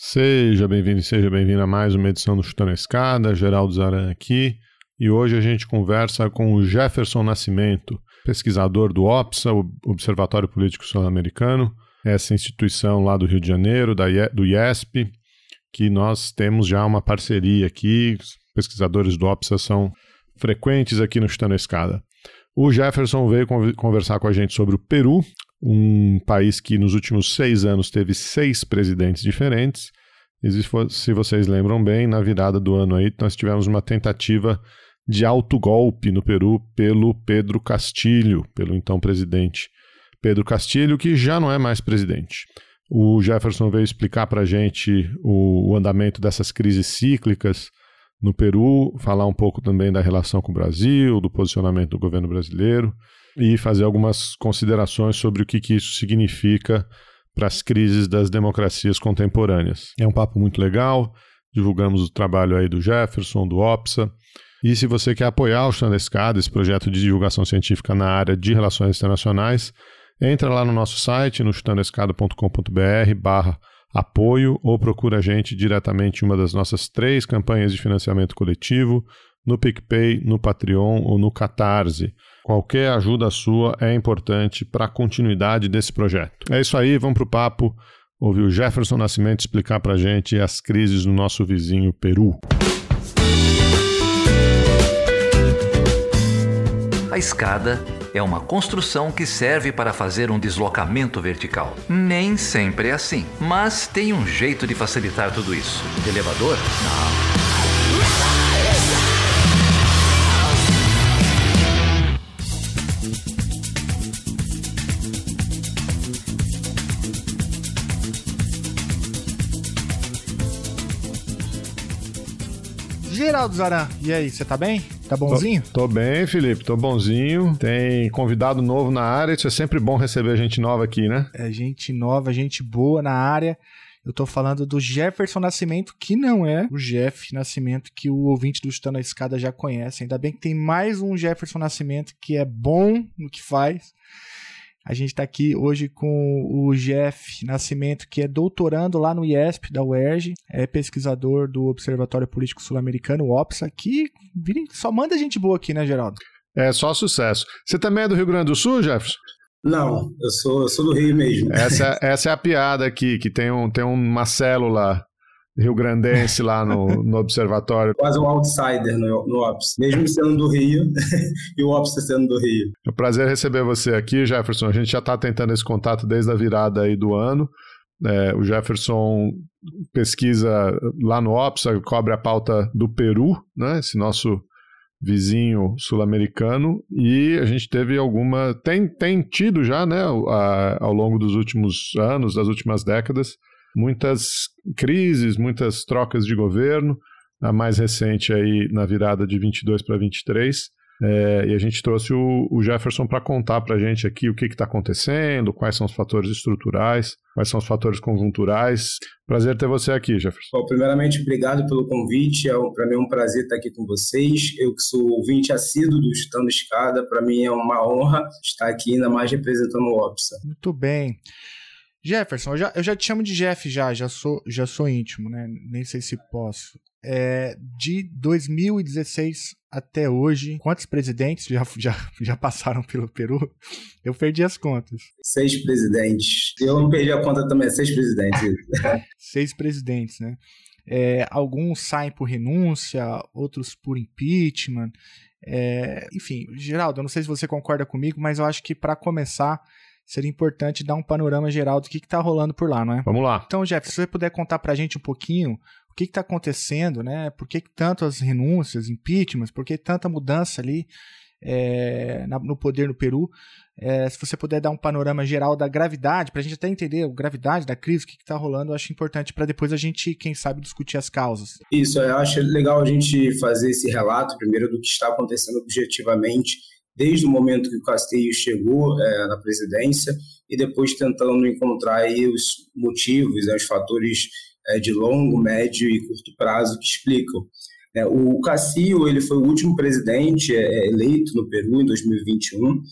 Seja bem-vindo e seja bem-vindo a mais uma edição do Chutando a Escada, Geraldo Zaran aqui. E hoje a gente conversa com o Jefferson Nascimento, pesquisador do OPSA, Observatório Político Sul-Americano, essa instituição lá do Rio de Janeiro, da, do IESP, que nós temos já uma parceria aqui, pesquisadores do OPSA são frequentes aqui no Chutando a Escada. O Jefferson veio conversar com a gente sobre o Peru, um país que nos últimos seis anos teve seis presidentes diferentes. E se vocês lembram bem, na virada do ano aí, nós tivemos uma tentativa de autogolpe no Peru pelo Pedro Castilho, pelo então presidente Pedro Castilho, que já não é mais presidente. O Jefferson veio explicar para a gente o, o andamento dessas crises cíclicas no Peru, falar um pouco também da relação com o Brasil, do posicionamento do governo brasileiro e fazer algumas considerações sobre o que, que isso significa para as crises das democracias contemporâneas. É um papo muito legal, divulgamos o trabalho aí do Jefferson, do OPSA. E se você quer apoiar o Chão Escada, esse projeto de divulgação científica na área de relações internacionais, entra lá no nosso site, no chutandescada.com.br barra apoio ou procura a gente diretamente em uma das nossas três campanhas de financiamento coletivo, no PicPay, no Patreon ou no Catarse. Qualquer ajuda sua é importante para a continuidade desse projeto. É isso aí, vamos para o papo. Ouvir o Jefferson Nascimento explicar para a gente as crises no nosso vizinho Peru. A escada é uma construção que serve para fazer um deslocamento vertical. Nem sempre é assim, mas tem um jeito de facilitar tudo isso. elevador? Não. Geraldo Zaran, e aí, você tá bem? Tá bonzinho? Tô, tô, bem, Felipe, tô bonzinho. Tem convidado novo na área, isso é sempre bom receber gente nova aqui, né? É, gente nova, gente boa na área. Eu tô falando do Jefferson Nascimento, que não é o Jeff Nascimento que o ouvinte do Chutando a Escada já conhece. Ainda bem que tem mais um Jefferson Nascimento que é bom no que faz. A gente está aqui hoje com o Jeff Nascimento, que é doutorando lá no IESP da UERJ, é pesquisador do Observatório Político Sul-Americano, o OPSA, que só manda gente boa aqui, né, Geraldo? É, só sucesso. Você também é do Rio Grande do Sul, Jefferson? Não, eu sou, eu sou do Rio mesmo. Essa, essa é a piada aqui, que tem, um, tem uma célula rio-grandense lá no, no observatório. Quase um outsider no, no Ops, mesmo sendo do Rio e o Ops sendo do Rio. É um prazer receber você aqui, Jefferson. A gente já está tentando esse contato desde a virada aí do ano. É, o Jefferson pesquisa lá no Ops, cobre a pauta do Peru, né? Esse nosso vizinho sul-americano e a gente teve alguma tem, tem tido já né a, ao longo dos últimos anos das últimas décadas muitas crises, muitas trocas de governo, a mais recente aí na virada de 22 para 23. É, e a gente trouxe o, o Jefferson para contar para a gente aqui o que está acontecendo, quais são os fatores estruturais, quais são os fatores conjunturais. Prazer ter você aqui, Jefferson. Bom, primeiramente, obrigado pelo convite. É para mim é um prazer estar aqui com vocês. Eu que sou ouvinte assíduo do Chutando Escada, para mim é uma honra estar aqui, ainda mais representando o OPSA. Muito bem. Jefferson, eu já, eu já te chamo de Jeff já, já sou, já sou íntimo, né? Nem sei se posso. É, de 2016 até hoje, quantos presidentes já, já, já passaram pelo Peru? Eu perdi as contas. Seis presidentes. Eu não perdi a conta também, seis presidentes. seis presidentes, né? É, alguns saem por renúncia, outros por impeachment. É, enfim, Geraldo, eu não sei se você concorda comigo, mas eu acho que para começar seria importante dar um panorama geral do que está rolando por lá, não é? Vamos lá. Então, Jeff, se você puder contar para a gente um pouquinho o que está acontecendo, né? Por que, que tantas renúncias, impeachments, por que tanta mudança ali é, no poder no Peru? É, se você puder dar um panorama geral da gravidade, para a gente até entender a gravidade da crise, o que está rolando, eu acho importante para depois a gente, quem sabe, discutir as causas. Isso, eu acho legal a gente fazer esse relato, primeiro, do que está acontecendo objetivamente desde o momento que o Castilho chegou é, na presidência e depois tentando encontrar aí os motivos, né, os fatores é, de longo, médio e curto prazo que explicam. É, o Castillo ele foi o último presidente é, eleito no Peru em 2021.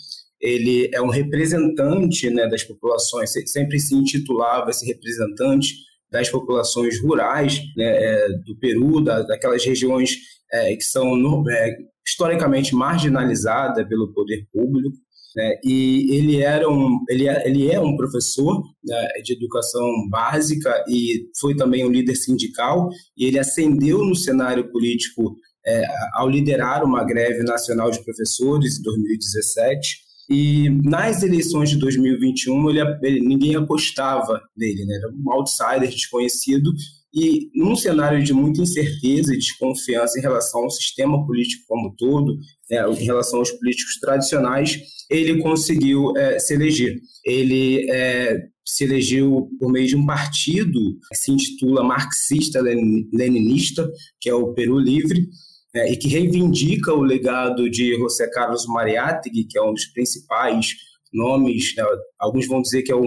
Ele é um representante né, das populações, sempre se intitulava esse representante das populações rurais né, é, do Peru, da, daquelas regiões é, que são no, é, historicamente marginalizadas pelo poder público. Né, e ele era um ele é, ele é um professor né, de educação básica e foi também um líder sindical e ele ascendeu no cenário político é, ao liderar uma greve nacional de professores em 2017 e nas eleições de 2021 ele, ele ninguém apostava nele né, era um outsider desconhecido e num cenário de muita incerteza e desconfiança em relação ao sistema político como todo, né, em relação aos políticos tradicionais, ele conseguiu é, se eleger. Ele é, se elegeu por meio de um partido que se intitula marxista-leninista, que é o Peru Livre, é, e que reivindica o legado de José Carlos Mariátegui, que é um dos principais nomes, né? alguns vão dizer que é o,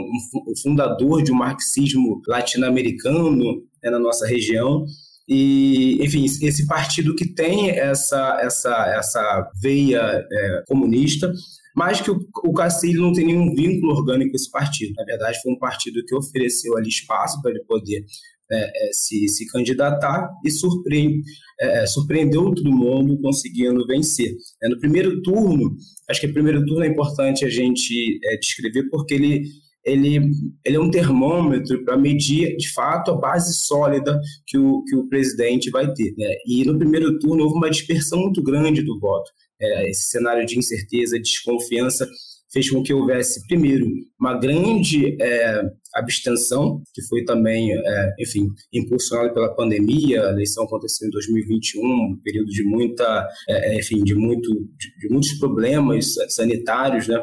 fundador de um marxismo latino-americano né, na nossa região. E, enfim, esse partido que tem essa, essa, essa veia é, comunista, mas que o, o Cacilho não tem nenhum vínculo orgânico com esse partido. Na verdade, foi um partido que ofereceu ali espaço para ele poder é, é, se, se candidatar e surpreende, é, é, surpreendeu todo mundo conseguindo vencer. É, no primeiro turno, acho que o primeiro turno é importante a gente descrever porque ele, ele, ele é um termômetro para medir de fato a base sólida que o, que o presidente vai ter. Né? E no primeiro turno houve uma dispersão muito grande do voto. É, esse cenário de incerteza, desconfiança fez com que houvesse, primeiro, uma grande é, abstenção, que foi também, é, enfim, impulsionada pela pandemia. A eleição aconteceu em 2021, um período de muita, é, é, enfim, de, muito, de, de, muitos problemas sanitários, né?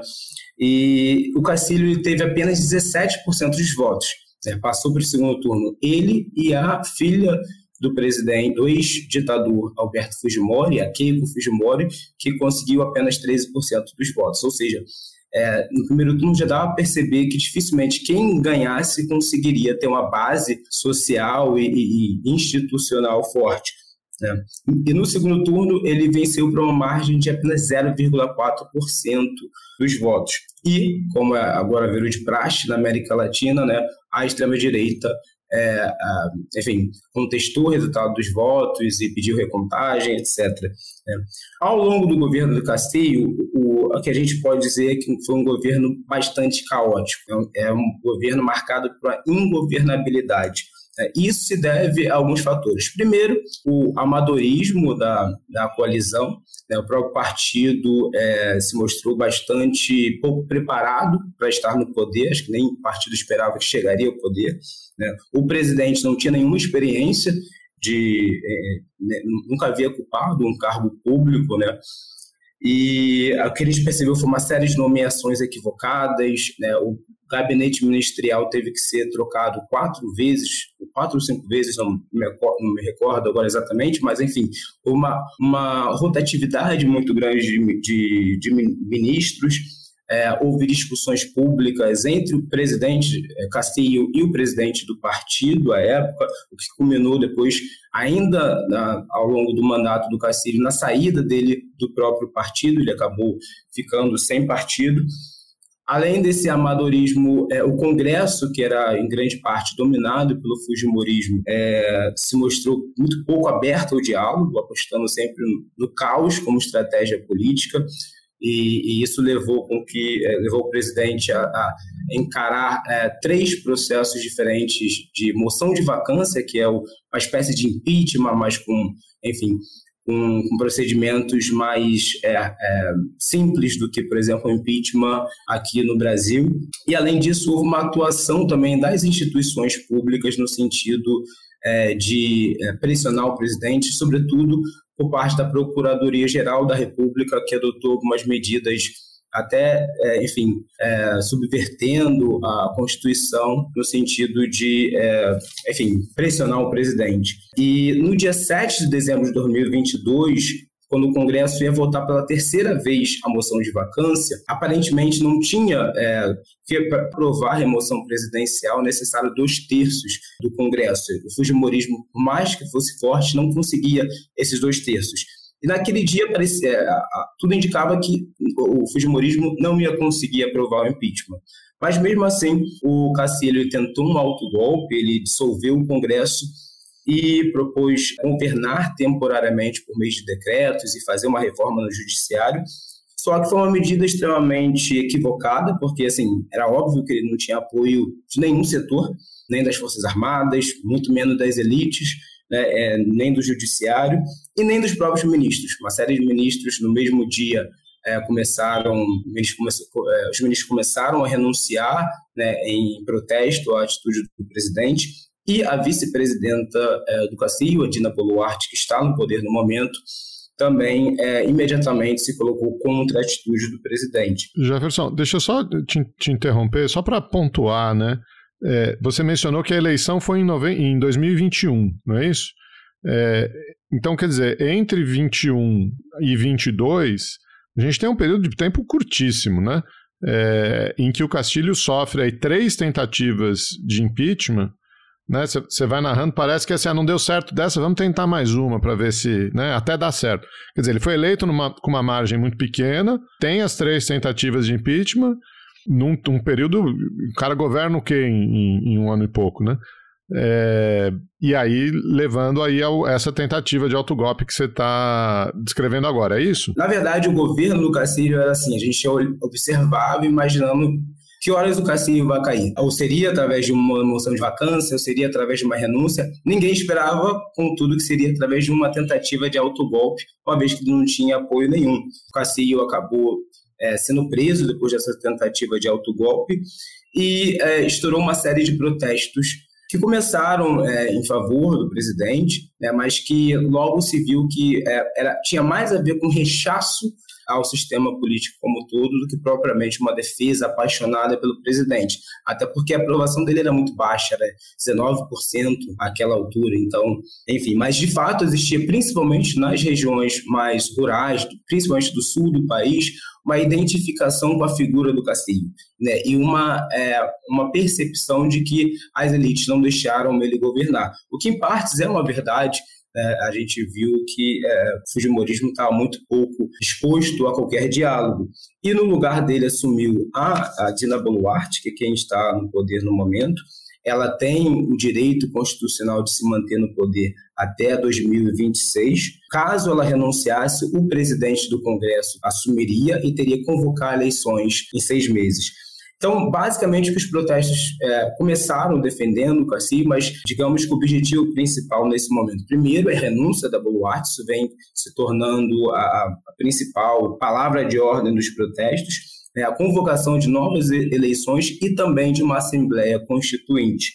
E o Cacílio teve apenas 17% dos votos. Né? Passou para o segundo turno ele e a filha do presidente, do ex-ditador Alberto Fujimori, a Keiko Fujimori, que conseguiu apenas 13% dos votos. Ou seja, é, no primeiro turno já dava a perceber que dificilmente quem ganhasse conseguiria ter uma base social e, e, e institucional forte. Né? E no segundo turno ele venceu por uma margem de apenas 0,4% dos votos. E, como é agora virou de praxe na América Latina, né, a extrema-direita é, enfim, contestou o resultado dos votos e pediu recontagem, etc. Né? Ao longo do governo do Castilho, o, o que a gente pode dizer é que foi um governo bastante caótico, é um é governo marcado por ingovernabilidade. É, isso se deve a alguns fatores. Primeiro, o amadorismo da, da coalizão. Né? O próprio partido é, se mostrou bastante pouco preparado para estar no poder, acho que nem o partido esperava que chegaria ao poder. Né? O presidente não tinha nenhuma experiência de. É, né, nunca havia ocupado um cargo público, né? E o que gente percebeu foi uma série de nomeações equivocadas, né? o gabinete ministerial teve que ser trocado quatro vezes, quatro ou cinco vezes, não me, não me recordo agora exatamente, mas enfim, uma, uma rotatividade muito grande de, de, de ministros, é, houve discussões públicas entre o presidente é, Castillo e o presidente do partido à época, o que culminou depois, ainda na, ao longo do mandato do Castillo, na saída dele do próprio partido, ele acabou ficando sem partido. Além desse amadorismo, é, o Congresso, que era em grande parte dominado pelo Fujimorismo, é, se mostrou muito pouco aberto ao diálogo, apostando sempre no, no caos como estratégia política. E, e, isso levou com que é, levou o presidente a, a encarar é, três processos diferentes de moção de vacância, que é o, uma espécie de impeachment, mas com, enfim, com, com procedimentos mais é, é, simples do que, por exemplo, o impeachment aqui no Brasil. E, além disso, houve uma atuação também das instituições públicas no sentido é, de é, pressionar o presidente, sobretudo por parte da Procuradoria-Geral da República, que adotou algumas medidas até, é, enfim, é, subvertendo a Constituição no sentido de, é, enfim, pressionar o presidente. E no dia 7 de dezembro de 2022, quando o Congresso ia votar pela terceira vez a moção de vacância, aparentemente não tinha, é, para aprovar a remoção presidencial, necessário dois terços do Congresso. O Fujimorismo, por mais que fosse forte, não conseguia esses dois terços. E naquele dia parecia, é, tudo indicava que o fujimorismo não ia conseguir aprovar o impeachment. Mas mesmo assim, o Castilho tentou um autogolpe, ele dissolveu o Congresso e propôs governar temporariamente por meio de decretos e fazer uma reforma no judiciário. Só que foi uma medida extremamente equivocada, porque assim, era óbvio que ele não tinha apoio de nenhum setor, nem das Forças Armadas, muito menos das elites, né, é, nem do judiciário e nem dos próprios ministros. Uma série de ministros no mesmo dia é, começaram, é, os ministros começaram a renunciar né, em protesto à atitude do presidente e a vice-presidenta é, do Castillo, a Dina Boluarte, que está no poder no momento, também é, imediatamente se colocou contra a atitude do presidente. Jefferson, deixa eu só te, te interromper, só para pontuar, né? É, você mencionou que a eleição foi em, nove... em 2021, não é isso? É, então, quer dizer, entre 21 e 22, a gente tem um período de tempo curtíssimo, né? É, em que o Castilho sofre aí três tentativas de impeachment, né? Você vai narrando, parece que assim, ah, não deu certo dessa, vamos tentar mais uma para ver se, né? Até dá certo. Quer dizer, ele foi eleito numa, com uma margem muito pequena, tem as três tentativas de impeachment, num um período, o cara governa o quê em, em, em um ano e pouco, né? É, e aí levando aí essa tentativa de autogolpe que você está descrevendo agora, é isso? Na verdade, o governo do Castilho era assim, a gente observava imaginando que horas o Castilho vai cair. Ou seria através de uma moção de vacância, ou seria através de uma renúncia. Ninguém esperava, contudo, que seria através de uma tentativa de autogolpe, uma vez que não tinha apoio nenhum. O Castilho acabou é, sendo preso depois dessa tentativa de autogolpe e é, estourou uma série de protestos que começaram é, em favor do presidente, né, mas que logo se viu que é, era, tinha mais a ver com rechaço ao sistema político como todo do que propriamente uma defesa apaixonada pelo presidente. Até porque a aprovação dele era muito baixa, era 19% àquela altura. Então, enfim, mas de fato existia, principalmente nas regiões mais rurais, principalmente do sul do país, uma identificação com a figura do Castilho, né? E uma, é, uma percepção de que as elites não deixaram ele governar. O que, em partes, é uma verdade, é, a gente viu que é, o Fujimorismo estava muito pouco disposto a qualquer diálogo. E no lugar dele assumiu a, a Dina Boluarte, que é quem está no poder no momento. Ela tem o direito constitucional de se manter no poder até 2026. Caso ela renunciasse, o presidente do Congresso assumiria e teria que convocar eleições em seis meses. Então, basicamente, os protestos é, começaram defendendo o Cassi, mas digamos que o objetivo principal nesse momento, primeiro, é a renúncia da Boluarte, isso vem se tornando a, a principal palavra de ordem dos protestos, né, a convocação de novas eleições e também de uma Assembleia Constituinte.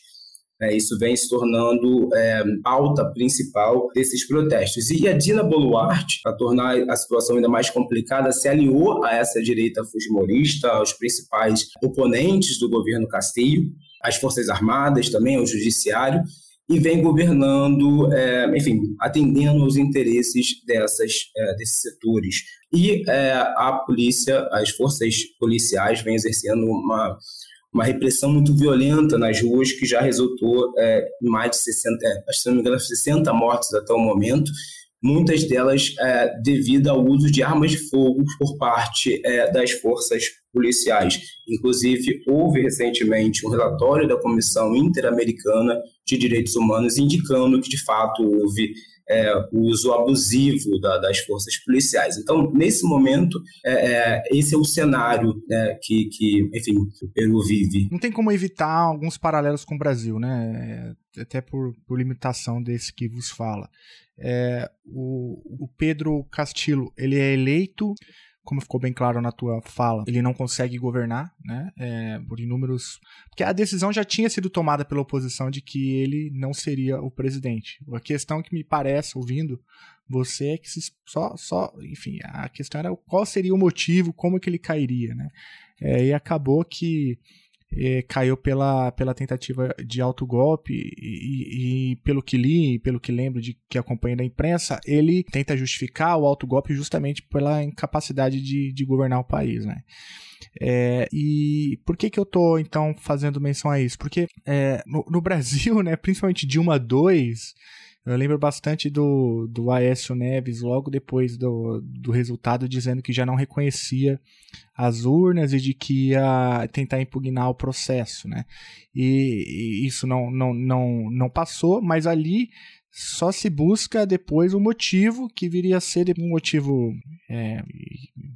É, isso vem se tornando é, pauta principal desses protestos. E a Dina Boluarte, para tornar a situação ainda mais complicada, se aliou a essa direita fujimorista, aos principais oponentes do governo Castillo, às Forças Armadas também, ao Judiciário, e vem governando, é, enfim, atendendo aos interesses dessas, é, desses setores. E é, a polícia, as forças policiais vêm exercendo uma uma repressão muito violenta nas ruas que já resultou é, em mais de 60, é, se não me engano, 60 mortes até o momento, muitas delas é, devido ao uso de armas de fogo por parte é, das forças policiais. Inclusive, houve recentemente um relatório da Comissão Interamericana de Direitos Humanos indicando que, de fato, houve é, o uso abusivo da, das forças policiais. Então, nesse momento, é, é, esse é o cenário né, que, que, enfim, o Peru vive. Não tem como evitar alguns paralelos com o Brasil, né? Até por, por limitação desse que vos fala. É, o, o Pedro Castillo, ele é eleito como ficou bem claro na tua fala, ele não consegue governar, né? É, por inúmeros. Porque a decisão já tinha sido tomada pela oposição de que ele não seria o presidente. A questão que me parece, ouvindo você, é que só, só. Enfim, a questão era qual seria o motivo, como que ele cairia, né? É, e acabou que é, caiu pela, pela tentativa de autogolpe e, e, pelo que li, pelo que lembro de que acompanha da imprensa, ele tenta justificar o autogolpe justamente pela incapacidade de, de governar o país, né? É, e por que que eu tô então fazendo menção a isso? Porque é, no, no, Brasil, né, principalmente Dilma II Eu lembro bastante do, do Aécio Neves, logo depois do, do resultado, dizendo que já não reconhecia as urnas e de que ia tentar impugnar o processo, né? E, e isso não, não, não, não passou, mas ali só se busca depois o motivo que viria a ser um motivo é,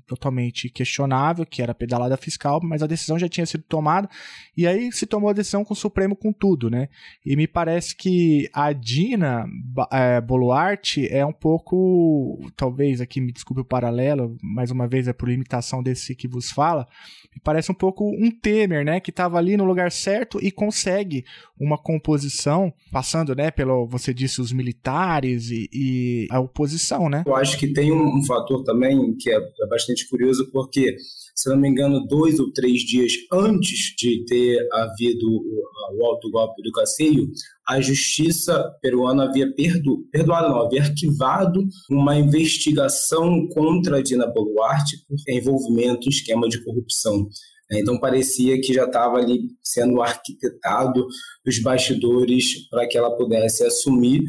totalmente questionável, que era a pedalada fiscal, mas a decisão já tinha sido tomada, e aí se tomou a decisão com o Supremo com tudo, né? E me parece que a Dina é, Boluarte é um pouco, talvez aqui me desculpe o paralelo, mais uma vez é por limitação desse que vos fala, me parece um pouco um Temer, né? Que estava ali no lugar certo e consegue uma composição, passando, né, pelo, você disse, os militares e, e a oposição, né? Eu acho que tem um, um fator também que é, é bastante curioso, porque se não me engano, dois ou três dias antes de ter havido o, alto golpe do Castilho, a justiça peruana havia perdo, perdoado, não, havia arquivado uma investigação contra Dina Boluarte por envolvimento em esquema de corrupção. Então parecia que já estava ali sendo arquitetado os bastidores para que ela pudesse assumir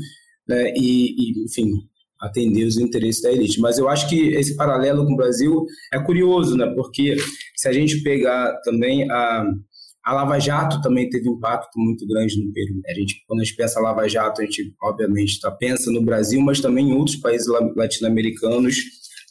né, e, e, enfim, atender os interesses da elite. Mas eu acho que esse paralelo com o Brasil é curioso, né? Porque se a gente pegar também a a Lava Jato também teve um impacto muito grande no Peru. A gente, quando a gente pensa Lava Jato, a gente obviamente tá, pensa no Brasil, mas também em outros países latino-americanos.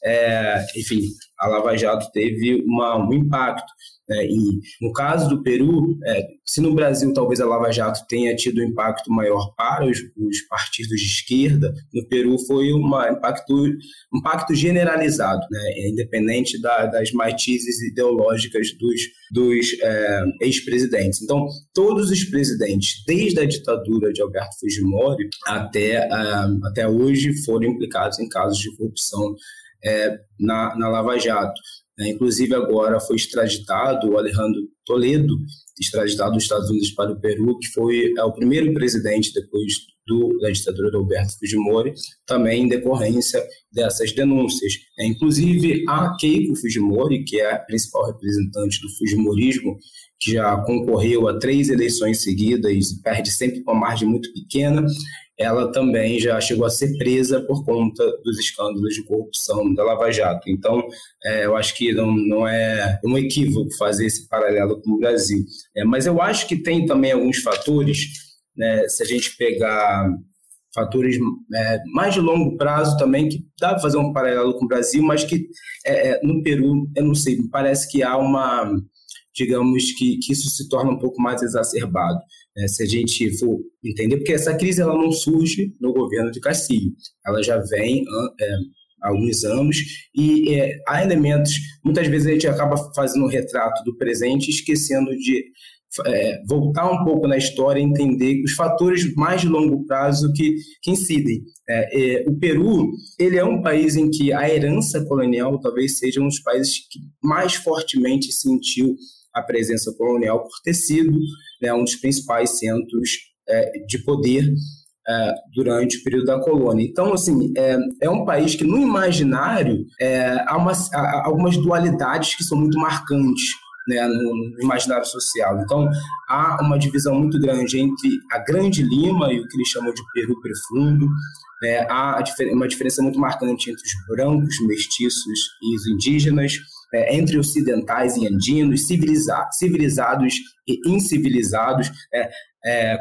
É, enfim, a Lava Jato teve uma, um impacto. É, e no caso do Peru, é, se no Brasil talvez a Lava Jato tenha tido um impacto maior para os, os partidos de esquerda, no Peru foi um impacto, impacto generalizado, né, independente da, das matizes ideológicas dos, dos é, ex-presidentes. Então, todos os presidentes, desde a ditadura de Alberto Fujimori até, é, até hoje, foram implicados em casos de corrupção é, na, na Lava Jato. Né? Inclusive, agora foi extraditado o Alejandro Toledo, extraditado dos Estados Unidos para o Peru, que foi é, o primeiro presidente depois do, da ditadura do Alberto Fujimori, também em decorrência dessas denúncias. É, inclusive, a Keiko Fujimori, que é a principal representante do Fujimorismo, que já concorreu a três eleições seguidas e perde sempre com uma margem muito pequena, ela também já chegou a ser presa por conta dos escândalos de corrupção da Lava Jato. Então, é, eu acho que não, não é um equívoco fazer esse paralelo com o Brasil. É, mas eu acho que tem também alguns fatores, né, se a gente pegar fatores é, mais de longo prazo também, que dá para fazer um paralelo com o Brasil, mas que é, é no Peru, eu não sei, parece que há uma, digamos, que, que isso se torna um pouco mais exacerbado. Né, se a gente for entender, porque essa crise ela não surge no governo de Castilho, ela já vem é, há alguns anos e é, há elementos, muitas vezes a gente acaba fazendo um retrato do presente, esquecendo de é, voltar um pouco na história e entender os fatores mais de longo prazo que, que incidem. É, é, o Peru ele é um país em que a herança colonial talvez seja um dos países que mais fortemente sentiu a presença colonial por ter sido né, um dos principais centros é, de poder é, durante o período da colônia. Então, assim, é, é um país que no imaginário é, há, uma, há algumas dualidades que são muito marcantes né, no, imaginário social. Então, há uma divisão muito grande entre a Grande Lima e o que eles chamam de Peru Profundo. Né, há uma diferença muito marcante entre os brancos, mestiços e os indígenas é, entre ocidentais e andinos, civilizados, civilizados e incivilizados, é, é,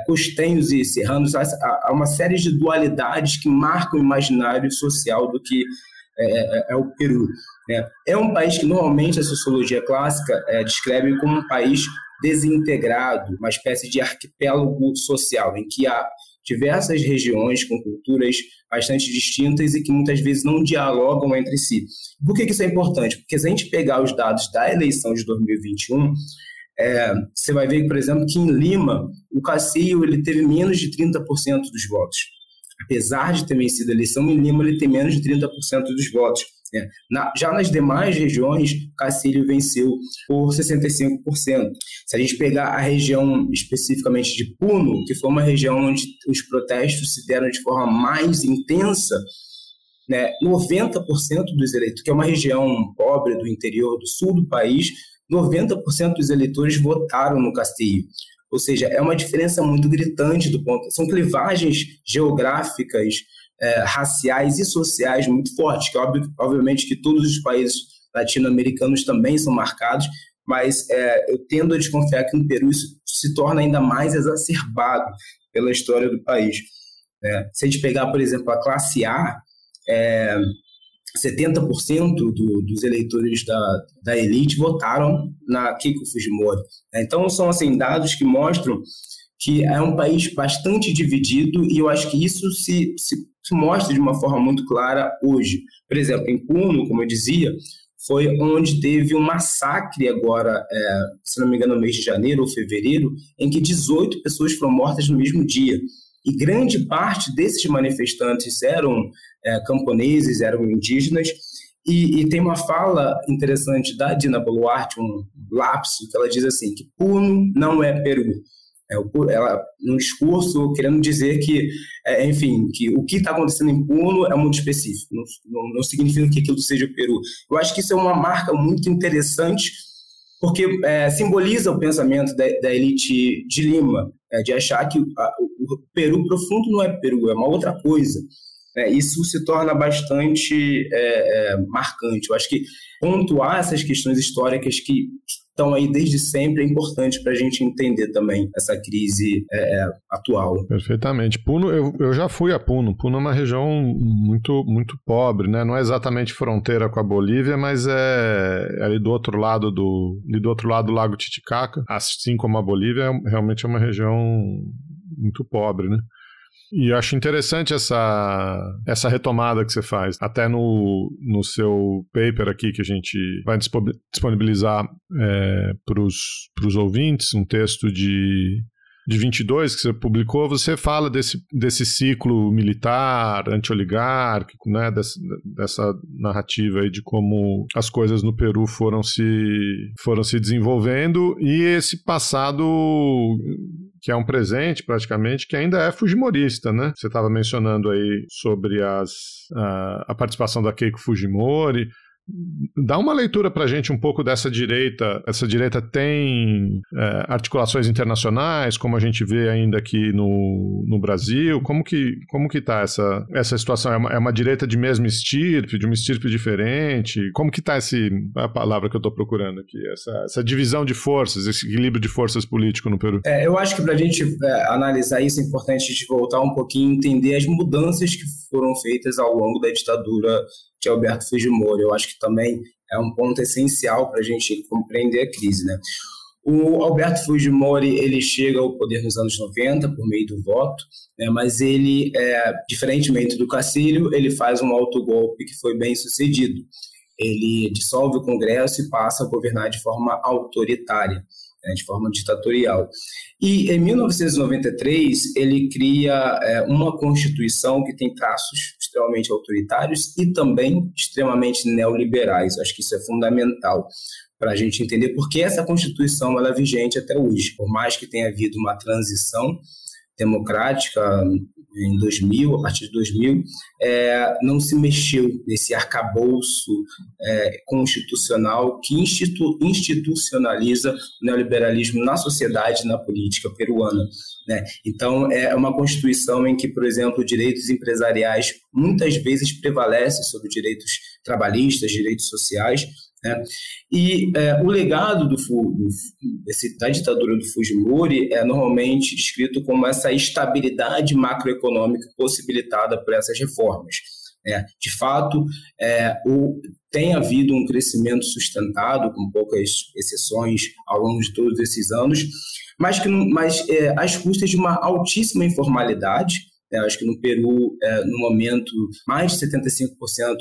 e serranos, há, há, uma série de dualidades que marcam o imaginário social do que é, é, é o Peru. Né? É um país que normalmente a sociologia clássica é, descreve como um país desintegrado, uma espécie de arquipélago social, em que há diversas regiões com culturas bastante distintas e que muitas vezes não dialogam entre si. Por que, isso é importante? Porque se a gente pegar os dados da eleição de 2021, é, você vai ver, por exemplo, que em Lima, o Castillo ele teve menos de 30% dos votos. Apesar de ter vencido a eleição, em Lima ele tem menos de 30% dos votos. É. Na, já nas demais regiões, Cacilho venceu por 65%. Se a gente pegar a região especificamente de Puno, que foi uma região onde os protestos se deram de forma mais intensa, né, 90% dos eleitores, que é uma região pobre do interior do sul do país, 90% dos eleitores votaram no Castilho. Ou seja, é uma diferença muito gritante do ponto. São clivagens geográficas, é, raciais e sociais muito fortes, que óbvio, obviamente que todos os países latino-americanos também são marcados, mas é, eu tendo a desconfiar que no Peru isso se torna ainda mais exacerbado pela história do país. Né? Se a gente pegar, por exemplo, a classe A, é, 70% do, dos eleitores da, da elite votaram na Keiko Fujimori. Né? Então, são assim, dados que mostram que é um país bastante dividido e eu acho que isso se, se, se mostra de uma forma muito clara hoje. Por exemplo, em Puno, como eu dizia, foi onde teve um massacre agora, é, se não me engano, no mês de janeiro ou fevereiro, em que 18 pessoas foram mortas no mesmo dia. E grande parte desses manifestantes eram é, camponeses, eram indígenas. E, e, tem uma fala interessante da Dina Boluarte, um lapso, que ela diz assim, que Puno não é Peru. É, ela, num discurso querendo dizer que, é, enfim, que o que está acontecendo em Puno é muito específico, não, não, não, significa que aquilo seja o Peru. Eu acho que isso é uma marca muito interessante, porque é, simboliza o pensamento da, da elite de Lima, é, de achar que a, o Peru profundo não é Peru, é uma outra coisa. É, isso se torna bastante é, é, marcante. Eu acho que pontuar essas questões históricas que estão aí desde sempre é importante para a gente entender também essa crise é, é, atual. Perfeitamente. Puno, eu, eu já fui a Puno. Puno é uma região muito, muito pobre, né? Não é exatamente fronteira com a Bolívia, mas é, é ali do outro lado do, do outro lado do Lago Titicaca, assim como a Bolívia, é, realmente é uma região muito pobre, né? E eu acho interessante essa, essa retomada que você faz. Até no, no seu paper aqui, que a gente vai disponibilizar é, para os ouvintes, um texto de de 22 que você publicou, você fala desse, desse ciclo militar, anti-oligárquico, né, dessa, dessa narrativa aí de como as coisas no Peru foram se, foram se desenvolvendo e esse passado que é um presente praticamente, que ainda é fujimorista, né? Você estava mencionando aí sobre as, a, a participação da Keiko Fujimori, Dá uma leitura para a gente um pouco dessa direita. Essa direita tem é, articulações internacionais, como a gente vê ainda aqui no, no Brasil. Como que como que está essa, essa situação? É uma, é uma direita de mesmo estirpe, de uma estirpe diferente? Como que está esse a palavra que eu estou procurando aqui? Essa, essa divisão de forças, esse equilíbrio de forças político no Peru? É, eu acho que para a gente é, analisar isso é importante a gente voltar um pouquinho e entender as mudanças que foram feitas ao longo da ditadura de Alberto Fujimori. Eu acho que também é um ponto essencial para a gente compreender a crise. Né? O Alberto Fujimori ele chega ao poder nos anos 90 por meio do voto, né, mas ele, é, diferentemente do Cacílio, ele faz um autogolpe que foi bem sucedido. Ele dissolve o Congresso e passa a governar de forma autoritária né, de forma ditatorial. E em 1993 ele cria é, uma constituição que tem traços extremamente autoritários e também extremamente neoliberais. Acho que isso é fundamental para a gente entender por que essa constituição ela é vigente até hoje, por mais que tenha havido uma transição democrática em 2000, a partir de 2000, é, não se mexeu nesse arcabouço é, constitucional que institu institucionaliza o neoliberalismo na sociedade na política peruana. Né? Então, é uma constituição em que, por exemplo, direitos empresariais muitas vezes prevalecem sobre direitos trabalhistas, direitos sociais, né? E é, o legado do, do, desse, da ditadura do Fujimori é normalmente descrito como essa estabilidade macroeconômica possibilitada por essas reformas. Né? De fato, é, o, tem havido um crescimento sustentado, com poucas exceções ao longo de todos esses anos, mas, que, mas é, às custas de uma altíssima informalidade, né? acho que no Peru, é, no momento, mais de 75%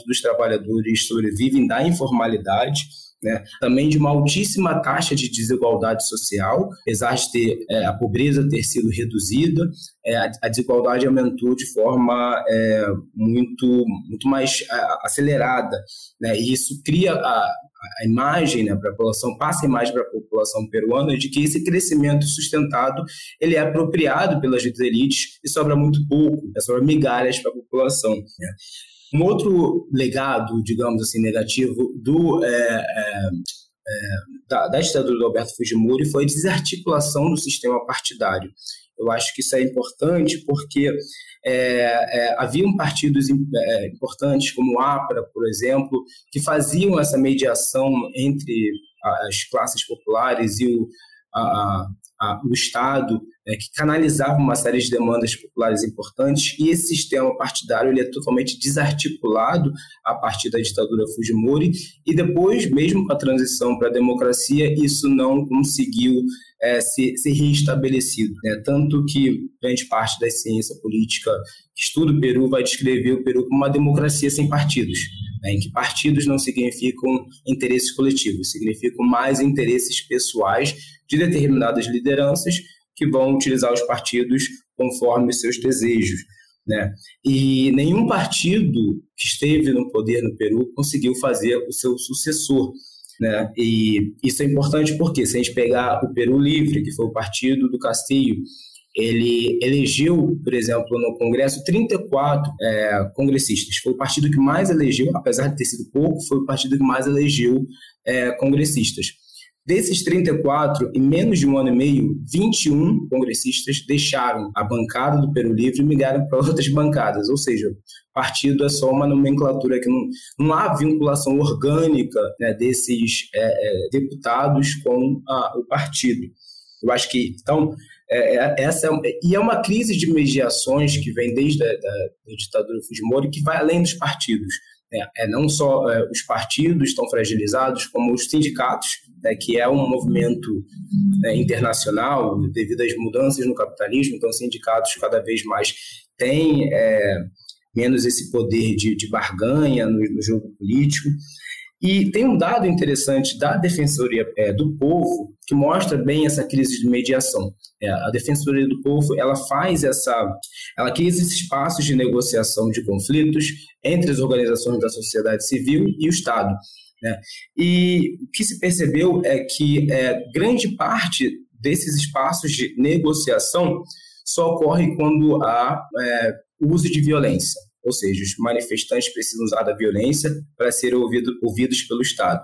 dos trabalhadores sobrevivem da informalidade. Né? também de uma altíssima taxa de desigualdade social, apesar de ter é, a pobreza ter sido reduzida, é, a, desigualdade aumentou de forma é, muito, muito mais acelerada, né? e isso cria a, a imagem né, para a população, passa a imagem para a população peruana de que esse crescimento sustentado ele é apropriado pelas elites e sobra muito pouco, né, sobra migalhas para a população. Né? Um outro legado, digamos assim, negativo do, é, é, é, da, da ditadura do Alberto Fujimori foi a desarticulação do sistema partidário. Eu acho que isso é importante porque é, é, haviam partidos é, importantes, como o APRA, por exemplo, que faziam essa mediação entre as classes populares e o, a, o Estado, é, que canalizava uma série de demandas populares importantes, e esse sistema partidário ele é totalmente desarticulado a partir da ditadura Fujimori, e depois, mesmo com a transição para a democracia, isso não conseguiu é, ser, ser reestabelecido. Né? Tanto que grande parte da ciência política que estuda o Peru vai descrever o Peru como uma democracia sem partidos, né? em que partidos não significam interesses coletivos, significam mais interesses pessoais de determinadas lideranças que vão utilizar os partidos conforme seus desejos. Né? E nenhum partido que esteve no poder no Peru conseguiu fazer o seu sucessor. Né? E isso é importante porque, se a gente pegar o Peru Livre, que foi o partido do Castilho, ele elegeu, por exemplo, no Congresso, 34 é, congressistas. Foi o partido que mais elegeu, apesar de ter sido pouco, foi o partido que mais elegeu é, congressistas. Desses 34, em menos de um ano e meio, 21 congressistas deixaram a bancada do Peru Livre e migraram para outras bancadas. Ou seja, partido é só uma nomenclatura que não, não há vinculação orgânica né, desses é, é, deputados com a, o partido. Eu acho que, então, é, é essa é, e é uma crise de mediações que vem desde a da, da ditadura Fujimori que vai além dos partidos. É, é, não só é, os partidos estão fragilizados, como os sindicatos, né, que é um movimento né, internacional devido às mudanças no capitalismo, então os sindicatos cada vez mais têm é, menos esse poder de, de barganha no, no, jogo político. E tem um dado interessante da Defensoria é, do Povo que mostra bem essa crise de mediação. É, a Defensoria do Povo ela faz essa, ela cria esses espaços de negociação de conflitos entre as organizações da sociedade civil e o Estado. Né? E o que se percebeu é que é, grande parte desses espaços de negociação só ocorre quando há é, uso de violência, ou seja, os manifestantes precisam usar da violência para serem ouvido, ouvidos pelo Estado.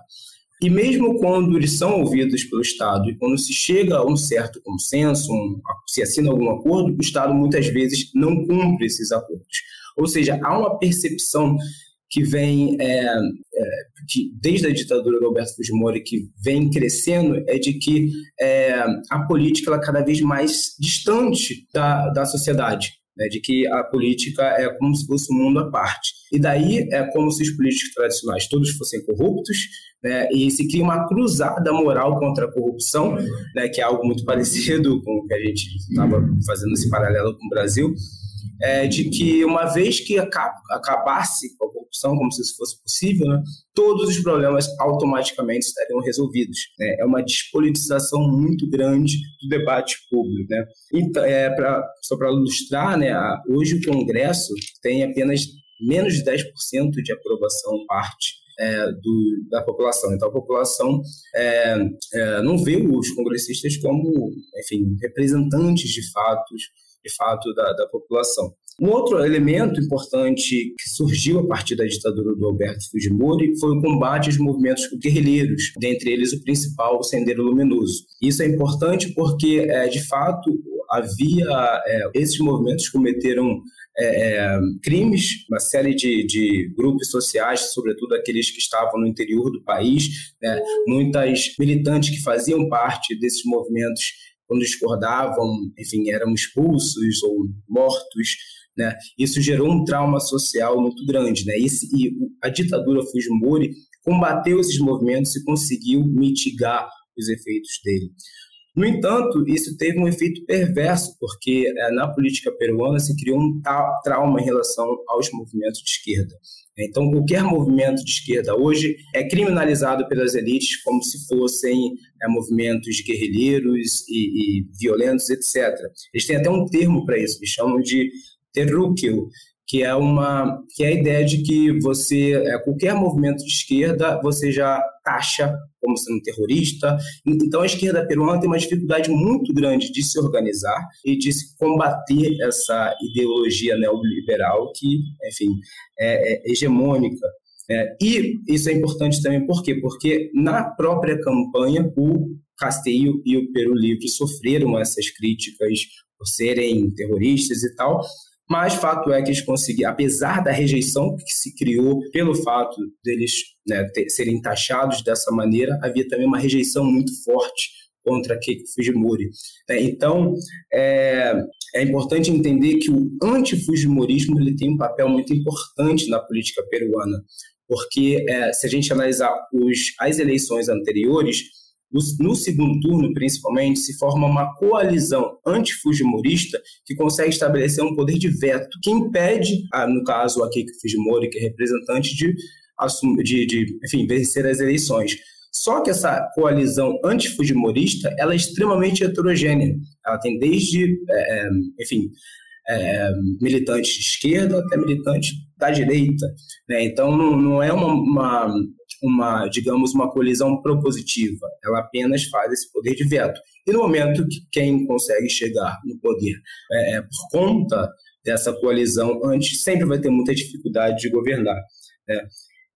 E mesmo quando eles são ouvidos pelo Estado e quando se chega a um certo consenso, um, se assina algum acordo, o Estado muitas vezes não cumpre esses acordos. Ou seja, há uma percepção que vem é, é, que desde a ditadura do Roberto Fujimori que vem crescendo é de que é, a política ela é cada vez mais distante da, da sociedade né, de que a política é como se fosse um mundo à parte. E daí é como se os políticos tradicionais todos fossem corruptos, né, e se cria uma cruzada moral contra a corrupção, né, que é algo muito parecido com o que a gente estava fazendo esse paralelo com o Brasil, é, de que uma vez que acabasse com a corrupção, como se isso fosse possível, né, todos os problemas automaticamente estariam resolvidos. Né? É uma despolitização muito grande do debate público. Né? Então, é, pra, só para ilustrar, né, hoje o Congresso tem apenas menos de 10% de aprovação parte é, do, da população. Então, a população é, é, não vê os congressistas como, enfim, representantes de fatos de fato, da, da população. Um outro elemento importante que surgiu a partir da ditadura do Alberto Fujimori foi o combate aos movimentos guerrilheiros, dentre eles o principal, o Sendeiro Luminoso. Isso é importante porque, é, de fato, havia é, esses movimentos cometeram é, é, crimes, uma série de, de, grupos sociais, sobretudo aqueles que estavam no interior do país, né, muitas militantes que faziam parte desses movimentos quando discordavam, enfim, eram expulsos ou mortos, né? Isso gerou um trauma social muito grande, né? Esse, e a ditadura Fujimori combateu esses movimentos e conseguiu mitigar os efeitos dele. No entanto, isso teve um efeito perverso, porque é, na política peruana se criou um trauma em relação aos movimentos de esquerda. Então, qualquer movimento de esquerda hoje é criminalizado pelas elites como se fossem é, movimentos guerrilheiros e, e, violentos, etc. Eles têm até um termo para isso, eles chamam de terrúqueo, que é uma que é a ideia de que você é, qualquer movimento de esquerda você já taxa como sendo terrorista. Então a esquerda peruana tem uma dificuldade muito grande de se organizar e de se combater essa ideologia neoliberal que, enfim, é, é hegemônica É, e isso é importante também, por quê? Porque na própria campanha, o Castilho e o Peru Livre sofreram essas críticas por serem terroristas e tal, mas fato é que eles conseguiram, apesar da rejeição que se criou pelo fato deles né, ter, serem taxados dessa maneira, havia também uma rejeição muito forte contra Keiko Fujimori. É, então, é, é, importante entender que o antifujimorismo tem um papel muito importante na política peruana, porque é, se a gente analisar os, as eleições anteriores, no segundo turno, principalmente, se forma uma coalizão antifujimorista que consegue estabelecer um poder de veto que impede, no caso a Keiko Fujimori, que é representante, de, de, de enfim, vencer as eleições. Só que essa coalizão antifujimorista ela é extremamente heterogênea. Ela tem desde, é enfim, é, militantes de esquerda até militantes da direita. Né? Então, não, não é uma, uma, uma, digamos, uma colisão propositiva. Ela apenas faz esse poder de veto. E no momento que quem consegue chegar no poder é, é, por conta dessa coalizão antes, sempre vai ter muita dificuldade de governar. Né?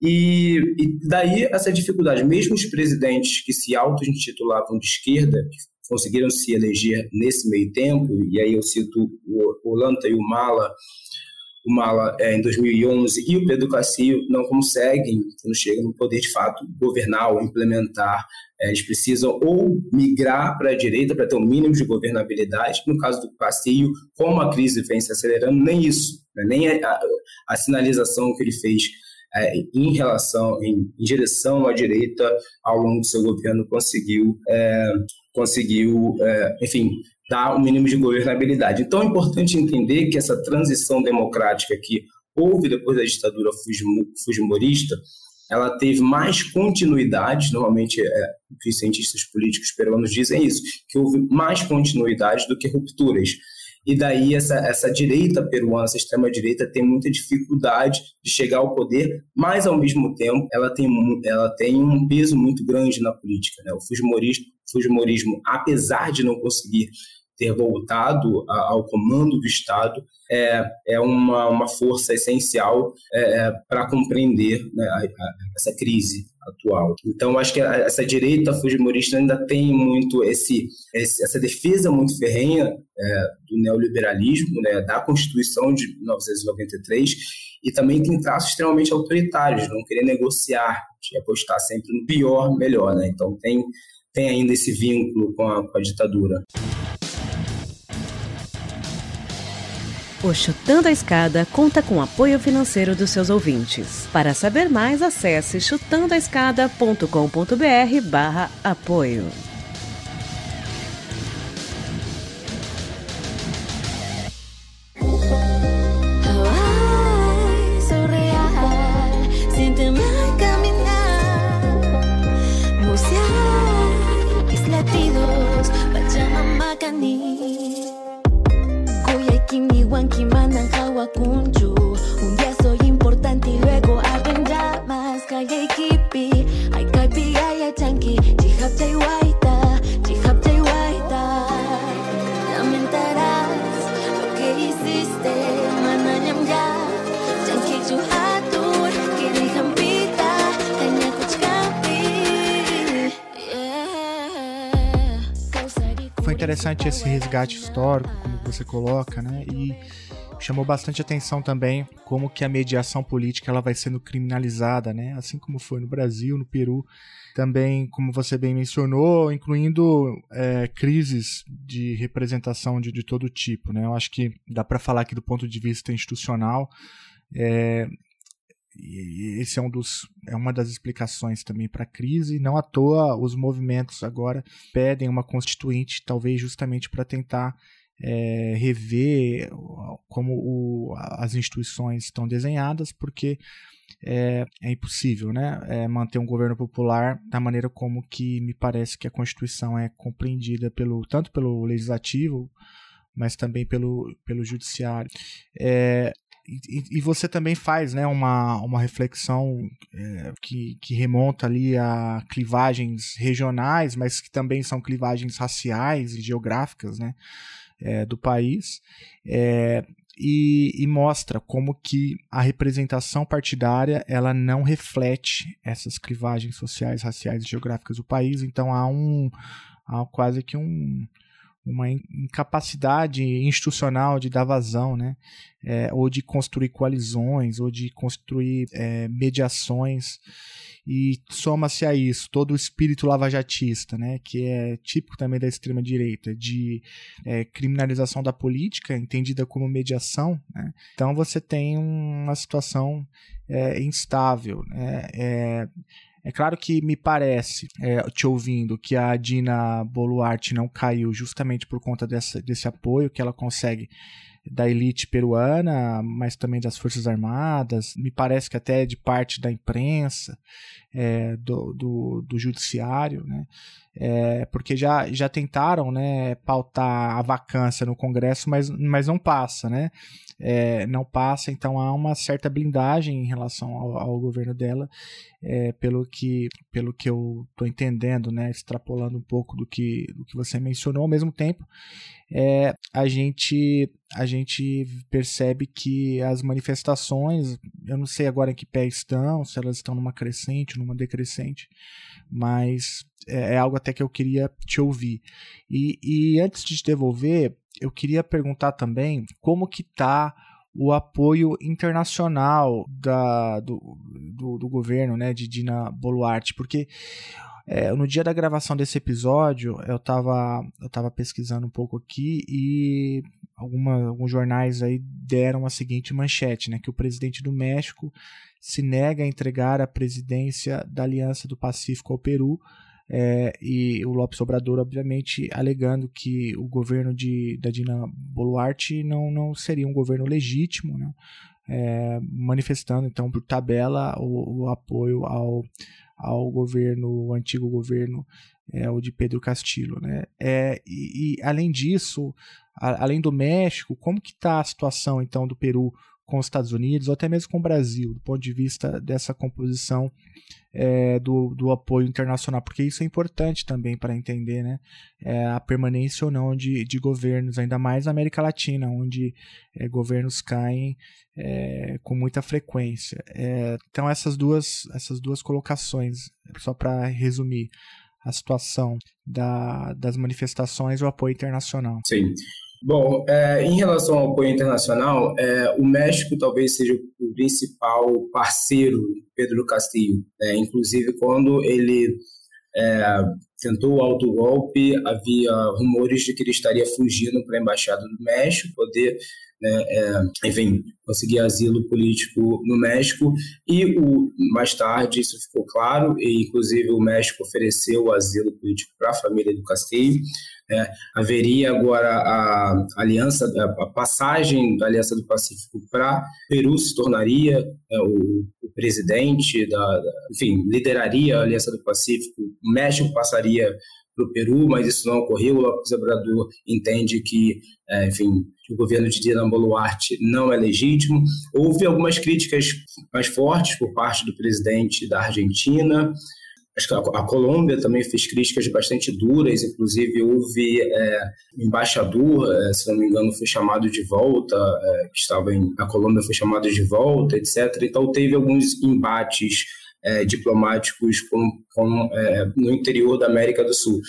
E, e, daí essa dificuldade, mesmo os presidentes que se auto-intitulavam de esquerda, que conseguiram se eleger nesse meio tempo, e aí eu cito o, o Lanta e o Mala, o Mala é, em 2011 e o Pedro Castillo não conseguem, não chegam no poder de fato, governar ou implementar. É, eles precisam ou migrar para a direita para ter um mínimo de governabilidade. No caso do Castillo, como a crise vem se acelerando, nem isso, né? nem a, a, a, sinalização que ele fez é, em relação, em, em, direção à direita ao longo do seu governo conseguiu, é, conseguiu é, enfim, dar o mínimo de governabilidade. Então é importante entender que essa transição democrática que houve depois da ditadura fujimorista, ela teve mais continuidade, normalmente é, os cientistas políticos peruanos dizem isso, que houve mais continuidade do que rupturas. E daí essa, essa direita peruana, essa extrema-direita, tem muita dificuldade de chegar ao poder, mas ao mesmo tempo ela tem, ela tem um peso muito grande na política. Né? O fujimorismo, fujimorismo, apesar de não conseguir ter voltado ao comando do Estado é, é uma, uma força essencial é, é para compreender né, a, a, essa crise atual. Então, acho que essa direita fujimorista ainda tem muito esse, esse essa defesa muito ferrenha é, do neoliberalismo, né, da Constituição de 1993, e também tem traços extremamente autoritários, não querer negociar, de apostar sempre no pior, melhor. Né? Então, tem, tem ainda esse vínculo com a, com a ditadura. O Chutando a Escada conta com apoio financeiro dos seus ouvintes. Para saber mais, acesse chutandoaescada.com.br barra apoio. Interessante esse resgate histórico, como você coloca, né? E chamou bastante atenção também como que a mediação política ela vai sendo criminalizada, né? Assim como foi no Brasil, no Peru, também, como você bem mencionou, incluindo é, crises de representação de, de todo tipo, né? Eu acho que dá para falar aqui do ponto de vista institucional. É, e esse é um dos é uma das explicações também para a crise. Não à toa os movimentos agora pedem uma constituinte, talvez justamente para tentar é, rever como o, as instituições estão desenhadas, porque é, é impossível né, é manter um governo popular da maneira como que me parece que a Constituição é compreendida pelo tanto pelo legislativo mas também pelo, pelo judiciário. É, e, você também faz né, uma, uma reflexão é, que, que remonta ali a clivagens regionais, mas que também são clivagens raciais e geográficas né, é, do país. É, e, e, mostra como que a representação partidária ela não reflete essas clivagens sociais, raciais e geográficas do país. Então há um há quase que um uma incapacidade institucional de dar vazão, né? É, ou de construir coalizões, ou de construir é, mediações. E soma-se a isso todo o espírito lavajatista, né? que é típico também da extrema-direita, de é, criminalização da política, entendida como mediação. Né? Então você tem uma situação é, instável. Né? É, claro que me parece, é, te ouvindo, que a Dina Boluarte não caiu justamente por conta dessa, desse apoio que ela consegue da elite peruana, mas também das Forças Armadas, me parece que até de parte da imprensa, é, do, do, do, judiciário, né? É, porque já, já tentaram né, pautar a vacância no Congresso, mas, mas não passa, né? É, não passa, então há uma certa blindagem em relação ao, ao governo dela, é, pelo, que, pelo que eu estou entendendo, né, extrapolando um pouco do que, do que você mencionou, ao mesmo tempo, é, a, gente, a gente percebe que as manifestações, eu não sei agora em que pé estão, se elas estão numa crescente, numa decrescente, mas é, é algo até que eu queria te ouvir. E, e antes de te devolver, eu queria perguntar também como que está o apoio internacional da, do, do, do, governo né, de Dina Boluarte, porque é, no dia da gravação desse episódio eu estava eu tava pesquisando um pouco aqui e alguma, alguns jornais aí deram a seguinte manchete, né, que o presidente do México se nega a entregar a presidência da Aliança do Pacífico ao Peru é, e o Lopes Obrador, obviamente, alegando que o governo de, da Dina Boluarte não, não seria um governo legítimo, né? é, manifestando, então, por tabela, o, o, apoio ao, ao governo, o antigo governo, é, o de Pedro Castillo. Né? É, e, e, além disso, a, além do México, como que está a situação, então, do Peru com os Estados Unidos, ou até mesmo com o Brasil, do ponto de vista dessa composição é, do, do apoio internacional, porque isso é importante também para entender né, é, a permanência ou não de, de governos, ainda mais na América Latina, onde é, governos caem é, com muita frequência. É, então, essas duas, essas duas colocações, só para resumir a situação da, das manifestações e o apoio internacional. Sim. Bom, é, em relação ao apoio internacional, é, o México talvez seja o principal parceiro Pedro Castillo. Né? Inclusive, quando ele é, tentou o autogolpe, havia rumores de que ele estaria fugindo para a Embaixada do México, poder né, é, enfim, conseguir asilo político no México e o, mais tarde isso ficou claro e inclusive o México ofereceu o asilo político para a família do Castilho. É, haveria agora a aliança, a passagem da Aliança do Pacífico para Peru se tornaria é, o, o, presidente da, enfim, lideraria a Aliança do Pacífico. O México passaria para o Peru, mas isso não ocorreu. O Lopes Obrador entende que, é, enfim, o governo de Dina Boluarte não é legítimo. Houve algumas críticas mais fortes por parte do presidente da Argentina. Acho que a, Colômbia também fez críticas bastante duras, inclusive houve é, embaixador, é, se não me engano, foi chamado de volta, é, que estava em, a Colômbia foi chamado de volta, etc. Então teve alguns embates é, diplomáticos com, com, é, no interior da América do Sul.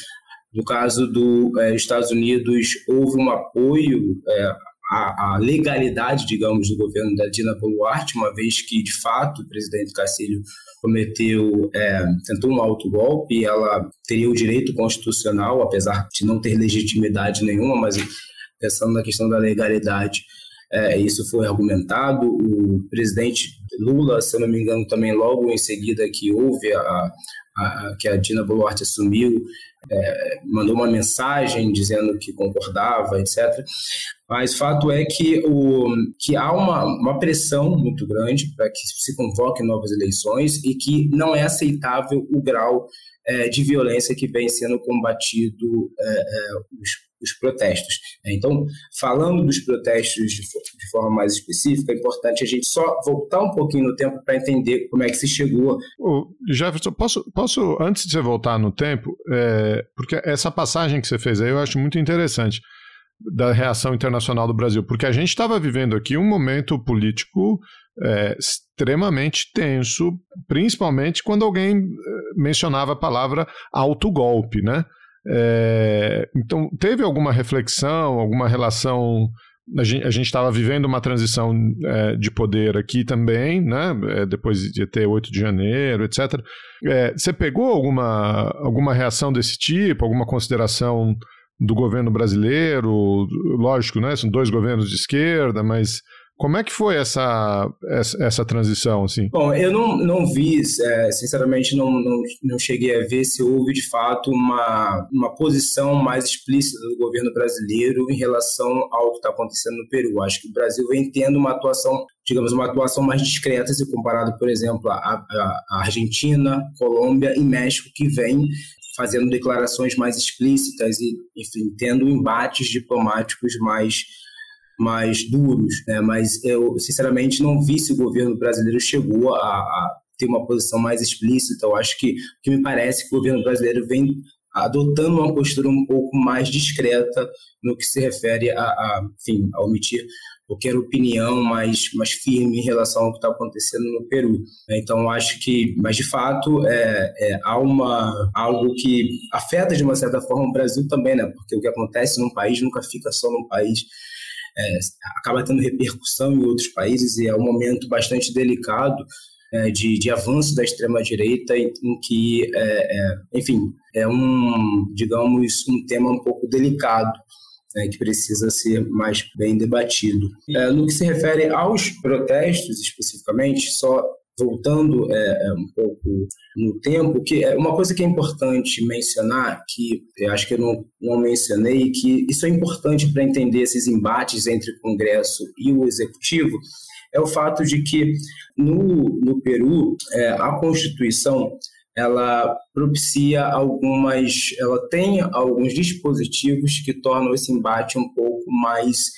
No caso dos é, Estados Unidos, houve um apoio à, à, legalidade, digamos, do governo da Dina Boluarte, uma vez que, de fato, o presidente Castilho cometeu, é, tentou um autogolpe ela teria o direito constitucional, apesar de não ter legitimidade nenhuma, mas pensando na questão da legalidade, é, isso foi argumentado. O presidente Lula, se eu não me engano, também logo em seguida que houve a, a, a que a Dina Boluarte assumiu, é, mandou uma mensagem dizendo que concordava, etc. Mas fato é que, o, que há uma, uma pressão muito grande para que se convoquem novas eleições e que não é aceitável o grau é, de violência que vem sendo combatido é, os os protestos. Então, falando dos protestos de, de, forma mais específica, é importante a gente só voltar um pouquinho no tempo para entender como é que se chegou. Ô, Jefferson, posso, posso, antes de você voltar no tempo, é, porque essa passagem que você fez aí eu acho muito interessante. Da reação internacional do Brasil, porque a gente estava vivendo aqui um momento político é, extremamente tenso, principalmente quando alguém eh, mencionava a palavra autogolpe, né? É, então, teve alguma reflexão, alguma relação a gente estava vivendo uma transição é, de poder aqui também, né? É, depois de ter 8 de janeiro, etc. É, você pegou alguma, alguma reação desse tipo, alguma consideração do governo brasileiro? Lógico, né? São dois governos de esquerda, mas como é que foi essa, essa, essa, transição, assim? Bom, eu não, não vi, é, sinceramente, não, não, não cheguei a ver se houve, de fato, uma, uma posição mais explícita do governo brasileiro em relação ao que está acontecendo no Peru. Acho que o Brasil vem tendo uma atuação, digamos, uma atuação mais discreta se comparado, por exemplo, a, a, a Argentina, Colômbia e México, que vem fazendo declarações mais explícitas e, enfim, tendo embates diplomáticos mais mais duros, né? Mas eu, sinceramente, não vi se o governo brasileiro chegou a, a ter uma posição mais explícita. Eu acho que que me parece que o governo brasileiro vem adotando uma postura um pouco mais discreta no que se refere a, a enfim, a omitir qualquer opinião mais, mais firme em relação ao que está acontecendo no Peru. Então, acho que, mas de fato, é, é, há uma, algo que afeta de uma certa forma o Brasil também, né? Porque o que acontece num país nunca fica só num país é, acaba tendo repercussão em outros países e é um momento bastante delicado é, de, de, avanço da extrema-direita em, em, que, é, é enfim, é um, digamos, um tema um pouco delicado né, que precisa ser mais bem debatido. É, no que se refere aos protestos especificamente, só voltando é, é, um pouco no tempo, que é uma coisa que é importante mencionar, que acho que eu não, não mencionei, que isso é importante para entender esses embates entre o Congresso e o Executivo, é o fato de que no, no Peru é, a Constituição ela propicia algumas, ela tem alguns dispositivos que tornam esse embate um pouco mais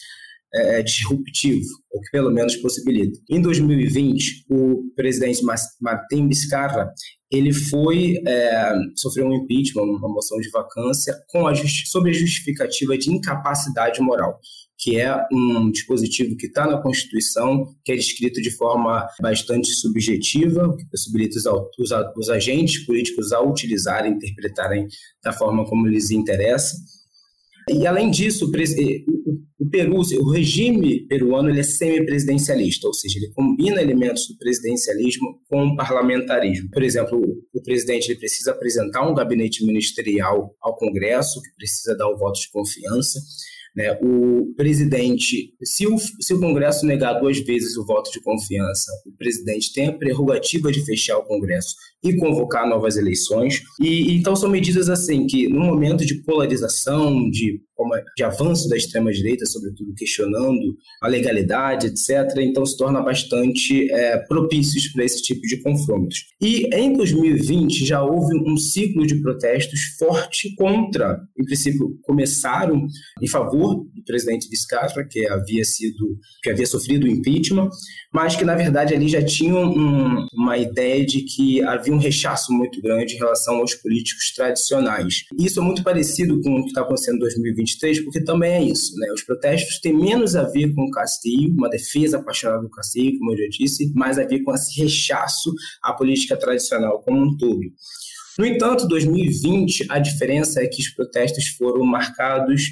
é, é, disruptivo, ou que pelo menos possibilita. Em 2020, o presidente Martin Vizcarra ele foi é, sofreu um impeachment, uma moção de vacância, com a sob a justificativa de incapacidade moral, que é um dispositivo que está na Constituição, que é descrito de forma bastante subjetiva, que possibilita os, os, agentes políticos a utilizarem, interpretarem da forma como lhes interessa. E além disso, o Peru, o regime peruano, ele é semipresidencialista, ou seja, ele combina elementos do presidencialismo com o parlamentarismo. Por exemplo, o presidente ele precisa apresentar um gabinete ministerial ao Congresso, que precisa dar o voto de confiança. Né? O presidente, se o, se o Congresso negar duas vezes o voto de confiança, o presidente tem a prerrogativa de fechar o Congresso e convocar novas eleições. E então são medidas assim que, no momento de polarização, de de avanço da extrema-direita, sobretudo questionando a legalidade, etc., então se torna bastante é, propícios para esse tipo de confrontos. E em 2020 já houve um ciclo de protestos forte contra, em princípio, começaram em favor do presidente Vizcarra, que havia sido, que havia sofrido impeachment, mas que na verdade ali já tinham um, uma ideia de que havia um rechaço muito grande em relação aos políticos tradicionais. Isso é muito parecido com o que está acontecendo em 2020 2023, porque também é isso. Né? Os protestos têm menos a ver com o Castilho, uma defesa apaixonada do Castilho, como eu já disse, mais a ver com esse rechaço à política tradicional como um todo. No entanto, 2020, a diferença é que os protestos foram marcados,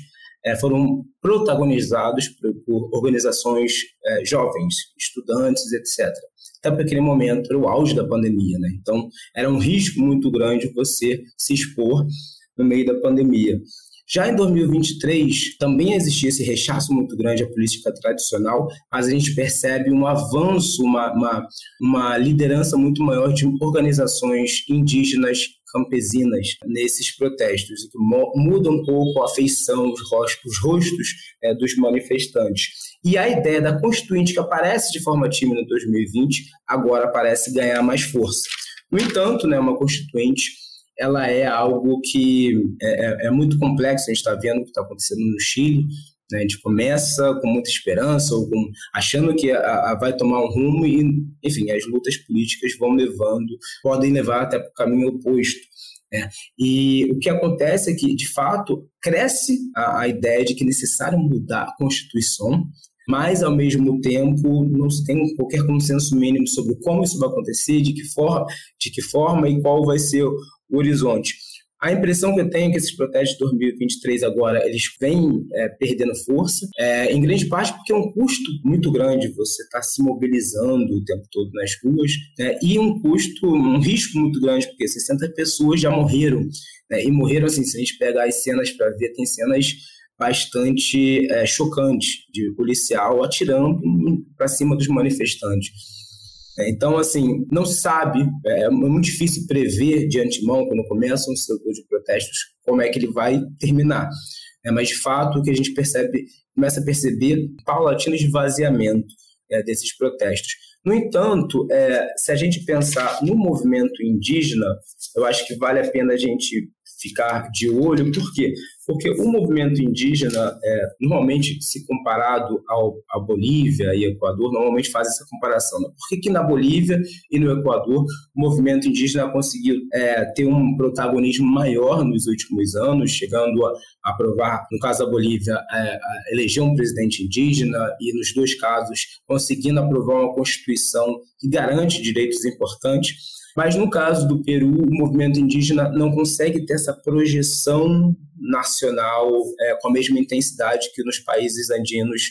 é, foram protagonizados por, organizações é, jovens, estudantes, etc. Até porque aquele momento era o auge da pandemia, né? Então, era um risco muito grande você se expor no meio da pandemia. Já em 2023, também existia esse rechaço muito grande à política tradicional, mas a gente percebe um avanço, uma, uma, uma liderança muito maior de organizações indígenas campesinas nesses protestos, que muda um pouco a feição, os rostos, os rostos é, dos manifestantes. E a ideia da Constituinte, que aparece de forma tímida em 2020, agora parece ganhar mais força. No entanto, né, uma Constituinte ela é algo que é, é, é muito complexo. A gente está vendo o que está acontecendo no Chile. Né? A gente começa com muita esperança, ou com, achando que a, a vai tomar um rumo e, enfim, as lutas políticas vão levando, podem levar até para o caminho oposto. Né? E o que acontece é que, de fato, cresce a, a ideia de que é necessário mudar a Constituição, mas, ao mesmo tempo, não se tem qualquer consenso mínimo sobre como isso vai acontecer, de que forma, de que forma e qual vai ser o horizonte. A impressão que eu tenho é que esses protestos de 2023 agora, eles vêm é, perdendo força, é, em grande parte porque é um custo muito grande você estar tá se mobilizando o tempo todo nas ruas, né, e um custo, um risco muito grande, porque 60 pessoas já morreram, né, e morreram assim, se a gente pegar as cenas para ver, tem cenas bastante é, chocantes de policial atirando para cima dos manifestantes. É, então, assim, não se sabe, é, é muito difícil prever de antemão, quando começa um setor de protestos, como é que ele vai terminar. É, mas, de fato, o que a gente percebe, começa a perceber paulatino esvaziamento é, desses protestos. No entanto, é, se a gente pensar no movimento indígena, eu acho que vale a pena a gente ficar de olho, por quê? Porque o movimento indígena, é, normalmente, se comparado ao, à Bolívia e Equador, normalmente faz essa comparação. Né? Por que, que na Bolívia e no Equador o movimento indígena conseguiu é, ter um protagonismo maior nos últimos anos, chegando a, aprovar, no caso da Bolívia, é, eleger um presidente indígena e, nos dois casos, conseguindo aprovar uma constituição que garante direitos importantes mas no caso do Peru, o movimento indígena não consegue ter essa projeção nacional é, com a mesma intensidade que nos países andinos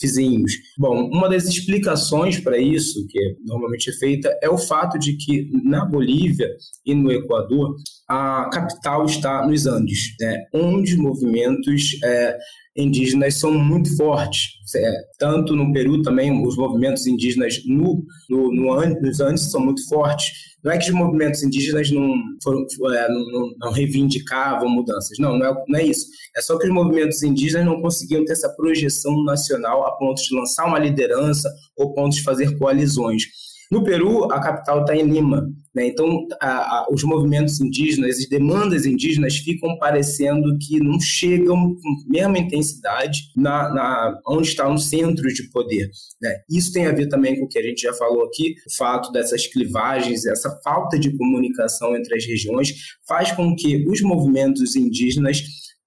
vizinhos. Bom, uma das explicações para isso, que normalmente é feita, é o fato de que na Bolívia e no Equador, a capital está nos Andes, né, onde movimentos é, indígenas são muito fortes. É, tanto no Peru também, os movimentos indígenas no, no, no, nos Andes são muito fortes. Não é que os movimentos indígenas não, foram, é, não, não, reivindicavam mudanças. Não, não é, não é isso. É só que os movimentos indígenas não conseguiam ter essa projeção nacional a ponto de lançar uma liderança ou ponto de fazer coalizões. No Peru, a capital está em Lima. Né? Então, a, a, os movimentos indígenas, as demandas indígenas ficam parecendo que não chegam com a mesma intensidade na, na, onde está no centro de poder. Né? Isso tem a ver também com o que a gente já falou aqui, o fato dessas clivagens, essa falta de comunicação entre as regiões, faz com que os movimentos indígenas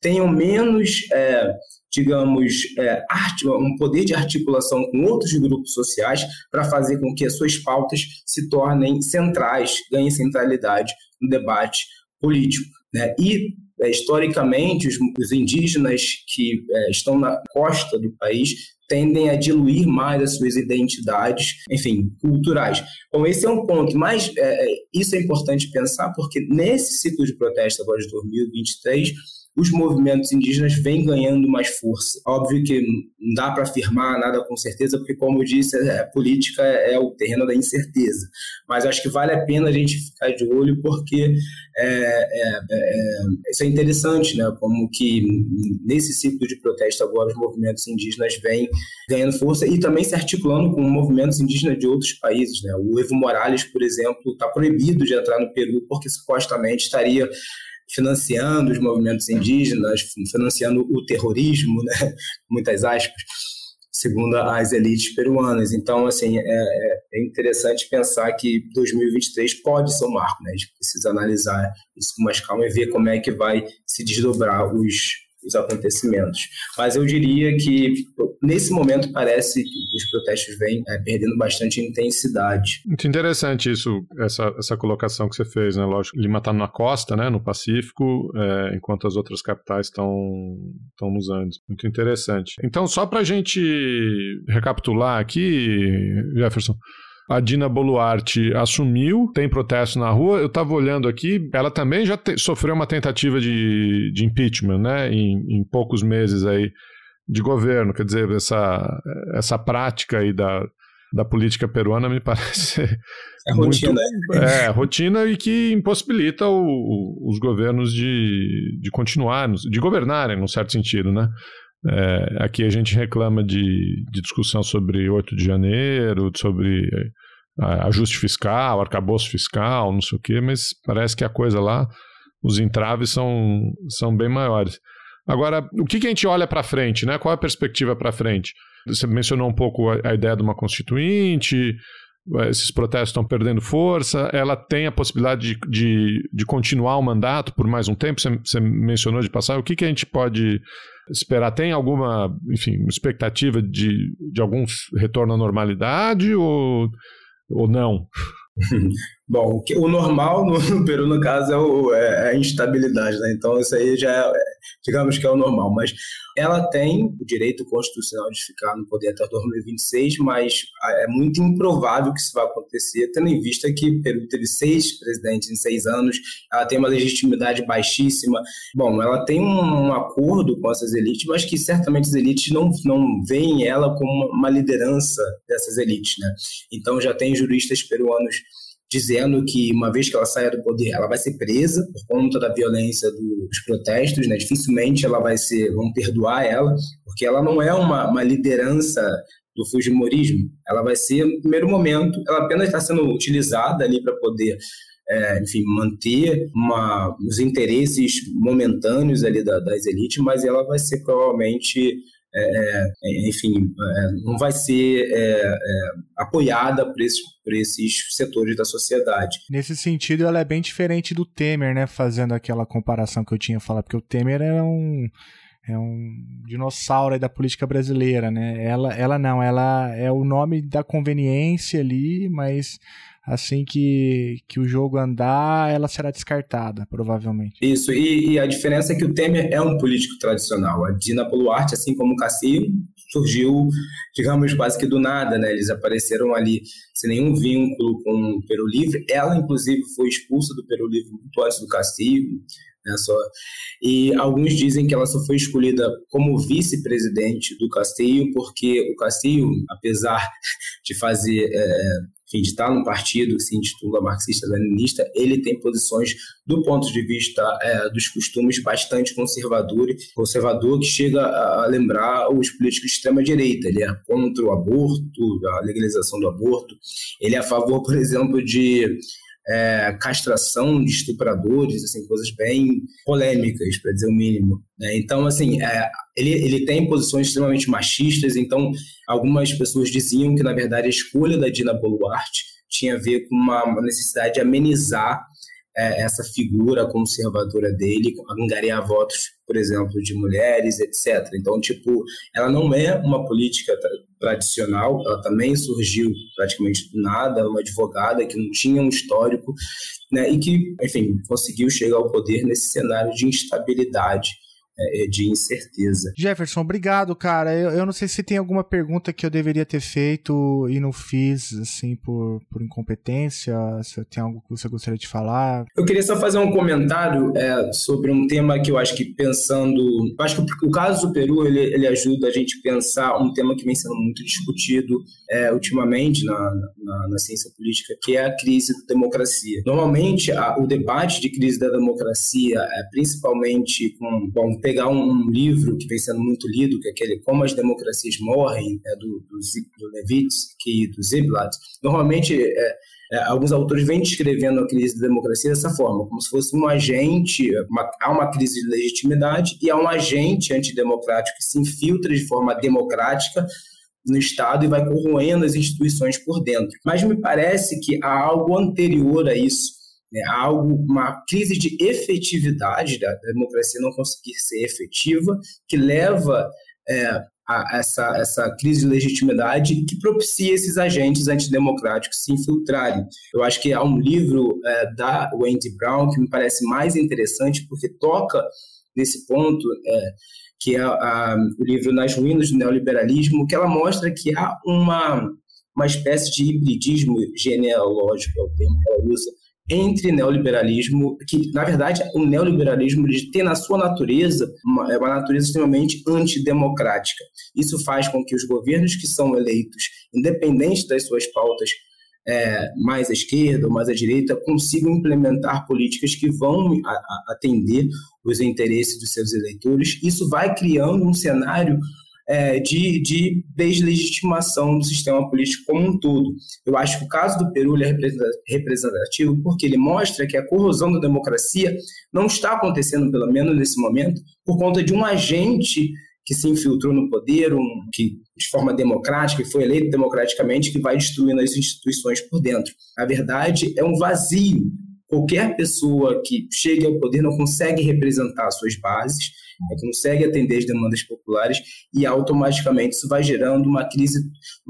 tenham menos. É, digamos, é, um poder de articulação com outros grupos sociais para fazer com que as suas pautas se tornem centrais, ganhem centralidade no debate político. Né? E, é, historicamente, os, indígenas que é, estão na costa do país tendem a diluir mais as suas identidades, enfim, culturais. Bom, esse é um ponto, mas é, é isso é importante pensar, porque nesse ciclo de protesto agora de 2023, os movimentos indígenas vêm ganhando mais força. Óbvio que não dá para afirmar nada com certeza, porque, como eu disse, a é, política é o terreno da incerteza. Mas acho que vale a pena a gente ficar de olho, porque é, é, é, isso é interessante, né? Como que nesse ciclo de protesto agora os movimentos indígenas vêm ganhando força e também se articulando com movimentos indígenas de outros países, né? O Evo Morales, por exemplo, está proibido de entrar no Peru porque supostamente estaria financiando os movimentos indígenas, financiando o terrorismo, né? muitas aspas, segundo as elites peruanas. Então, assim, é, é, interessante pensar que 2023 pode ser um marco, né? A gente precisa analisar isso com mais calma e ver como é que vai se desdobrar os, os acontecimentos. Mas eu diria que nesse momento parece que os protestos vêm é, perdendo bastante intensidade. Muito interessante isso, essa, essa colocação que você fez, né? Lógico, Lima está na costa, né, no Pacífico, é, enquanto as outras capitais estão estão nos Andes. Muito interessante. Então, só para a gente recapitular aqui, Jefferson, a Dina Boluarte assumiu, tem protesto na rua. Eu estava olhando aqui, ela também já te, sofreu uma tentativa de, de impeachment, né? Em, em, poucos meses aí de governo. Quer dizer, essa, essa prática aí da, da política peruana me parece. É muito, rotina. É, rotina e que impossibilita o, os governos de, de continuar, de governarem, num certo sentido, né? É, aqui a gente reclama de, de, discussão sobre 8 de janeiro, sobre é, ajuste fiscal, arcabouço fiscal, não sei o quê, mas parece que a coisa lá, os entraves são, são bem maiores. Agora, o que, que a gente olha para frente? Né? Qual é a perspectiva para frente? Você mencionou um pouco a, a, ideia de uma constituinte, esses protestos estão perdendo força, ela tem a possibilidade de, de, de continuar o mandato por mais um tempo, você, você mencionou de passar, o que, que a gente pode esperar? Tem alguma, enfim, expectativa de, de algum retorno à normalidade ou, ou não? Bom, o normal no, Peru, no caso, é, o, é, a instabilidade, né? Então, isso aí já é, digamos que é o normal. Mas ela tem o direito constitucional de ficar no poder até 2026, mas é muito improvável que isso vá acontecer, tendo em vista que Peru teve seis presidentes em seis anos, ela tem uma legitimidade baixíssima. Bom, ela tem um acordo com essas elites, mas que certamente as elites não, não veem ela como uma liderança dessas elites, né? Então, já tem juristas peruanos dizendo que uma vez que ela saia do poder, ela vai ser presa por conta da violência dos protestos, né? Dificilmente ela vai ser, vão perdoar ela, porque ela não é uma, uma liderança do Fujimorismo. Ela vai ser, no primeiro momento, ela apenas está sendo utilizada ali para poder é, enfim, manter uma, os interesses momentâneos ali da, das elites, mas ela vai ser provavelmente é, é, enfim, é, não vai ser é, apoiada por esses, por esses setores da sociedade. Nesse sentido, ela é bem diferente do Temer, né? Fazendo aquela comparação que eu tinha falado, porque o Temer é um é um dinossauro da política brasileira, né? Ela, ela não, ela é o nome da conveniência ali, mas assim que, que o jogo andar, ela será descartada, provavelmente. Isso, e, e, a diferença é que o Temer é um político tradicional. A Dina Boluarte, assim como o Castillo, surgiu, digamos, quase que do nada, né? Eles apareceram ali sem nenhum vínculo com o Peru Livre. Ela, inclusive, foi expulsa do Peru Livre muito antes do Castillo. Né, só. E alguns dizem que ela só foi escolhida como vice-presidente do Castillo, porque o Castillo, apesar de fazer é, de estar num partido que se intitula marxista-leninista, ele tem posições do ponto de vista é, dos costumes bastante conservador, conservador que chega a lembrar os políticos de extrema-direita. Ele é contra o aborto, a legalização do aborto. Ele é a favor, por exemplo, de é, castração de estupradores, assim, coisas bem polêmicas, para dizer o mínimo. Né? Então, assim, é, ele, ele tem posições extremamente machistas, então algumas pessoas diziam que, na verdade, a escolha da Dina Boluarte tinha a ver com uma, uma necessidade de amenizar é, essa figura conservadora dele, angariar votos, por exemplo, de mulheres, etc. Então, tipo, ela não é uma política tra tradicional, ela também surgiu praticamente do nada, uma advogada que não tinha um histórico, né, e que, enfim, conseguiu chegar ao poder nesse cenário de instabilidade de incerteza. Jefferson, obrigado, cara. Eu, eu não sei se tem alguma pergunta que eu deveria ter feito e não fiz, assim, por, por incompetência, se tem algo que você gostaria de falar. Eu queria só fazer um comentário é, sobre um tema que eu acho que pensando... Eu acho que o caso do Peru, ele, ele ajuda a gente pensar um tema que vem sendo muito discutido é, ultimamente na, na, na, ciência política, que é a crise da democracia. Normalmente, a, o debate de crise da democracia, é, principalmente com... Bom, pegar um, livro que vem sendo muito lido, que é aquele Como as Democracias Morrem, é, do, do, do Levitsky e do Ziblatt, normalmente é, é, alguns autores vêm descrevendo a crise da democracia dessa forma, como se fosse um agente, uma, há uma crise de legitimidade e há um agente antidemocrático que se infiltra de forma democrática no Estado e vai corroendo as instituições por dentro. Mas me parece que há algo anterior a isso, né, algo, uma crise de efetividade da, democracia não conseguir ser efetiva, que leva é, a essa, essa crise de legitimidade que propicia esses agentes antidemocráticos se infiltrarem. Eu acho que há um livro é, da Wendy Brown que me parece mais interessante porque toca nesse ponto, é, que é a, o livro Nas Ruínas do Neoliberalismo, que ela mostra que há uma, uma espécie de hibridismo genealógico, é o termo que ela usa, entre neoliberalismo, que na verdade o neoliberalismo ele tem na sua natureza uma, é uma natureza extremamente antidemocrática. Isso faz com que os governos que são eleitos, independente das suas pautas é, mais à esquerda ou mais à direita, consigam implementar políticas que vão a, a atender os interesses dos seus eleitores. Isso vai criando um cenário é, de, de deslegitimação do sistema político como um todo. Eu acho que o caso do Peru é representativo porque ele mostra que a corrosão da democracia não está acontecendo, pelo menos nesse momento, por conta de um agente que se infiltrou no poder, um que de forma democrática, que foi eleito democraticamente, que vai destruindo as instituições por dentro. A verdade é um vazio. Qualquer pessoa que chegue ao poder não consegue representar suas bases, consegue atender as demandas populares e automaticamente isso vai gerando uma crise,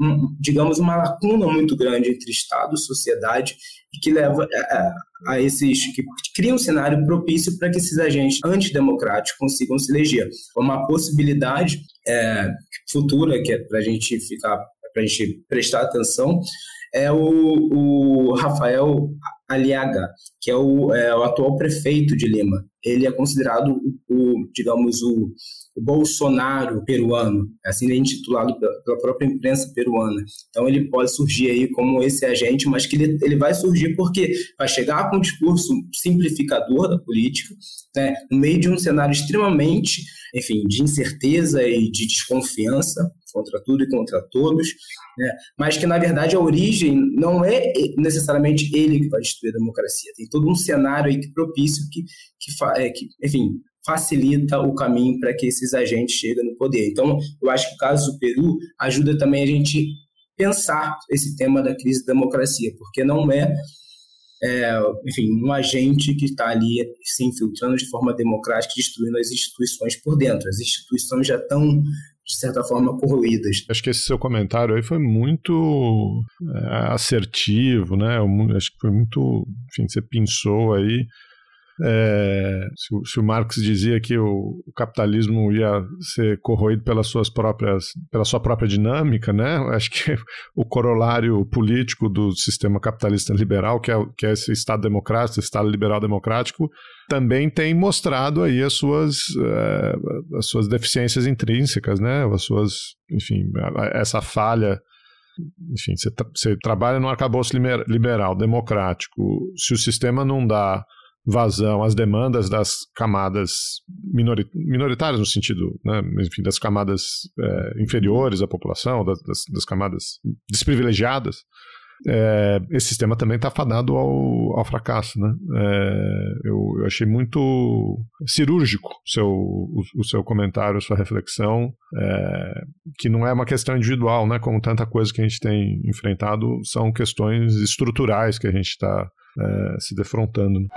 um, digamos, uma lacuna muito grande entre Estado sociedade e que leva a, a esses que cria um cenário propício para que esses agentes antidemocráticos consigam se eleger. Uma possibilidade é, futura que é para a gente ficar, para a gente prestar atenção é o, o Rafael Aliaga, que é o, é o, atual prefeito de Lima. Ele é considerado o, o digamos, o, o, Bolsonaro peruano, assim é intitulado pela, pela, própria imprensa peruana. Então ele pode surgir aí como esse agente, mas que ele, ele vai surgir porque vai chegar com um discurso simplificador da política, né, no meio de um cenário extremamente, enfim, de incerteza e de desconfiança contra tudo e contra todos, né? mas que, na verdade, a origem não é necessariamente ele que vai destruir a democracia. Tem todo um cenário aí que propício que, que, é, que enfim, facilita o caminho para que esses agentes cheguem no poder. Então, eu acho que o caso do Peru ajuda também a gente pensar esse tema da crise da democracia, porque não é, é enfim, um agente que está ali se infiltrando de forma democrática, destruindo as instituições por dentro. As instituições já estão de certa forma, corroídas. Acho que esse seu comentário aí foi muito é, assertivo, né? Acho que foi muito. Enfim, você pensou aí. É, se, o, se, o Marx dizia que o, o, capitalismo ia ser corroído pelas suas próprias, pela sua própria dinâmica, né? Acho que o corolário político do sistema capitalista liberal, que é, que é esse Estado democrático, Estado liberal democrático, também tem mostrado aí as suas, uh, as suas deficiências intrínsecas, né? As suas, enfim, essa falha. Enfim, você, tra você trabalha num arcabouço liberal, democrático. Se o sistema não dá vazão às demandas das camadas minori minoritárias, no sentido, né, enfim, das camadas é, inferiores à população, das, das camadas desprivilegiadas, é, esse sistema também está fadado ao, ao fracasso. Né? É, eu, eu, achei muito cirúrgico seu, o, o, seu comentário, a sua reflexão, é, que não é uma questão individual, né? como tanta coisa que a gente tem enfrentado, são questões estruturais que a gente está é, se defrontando. Né?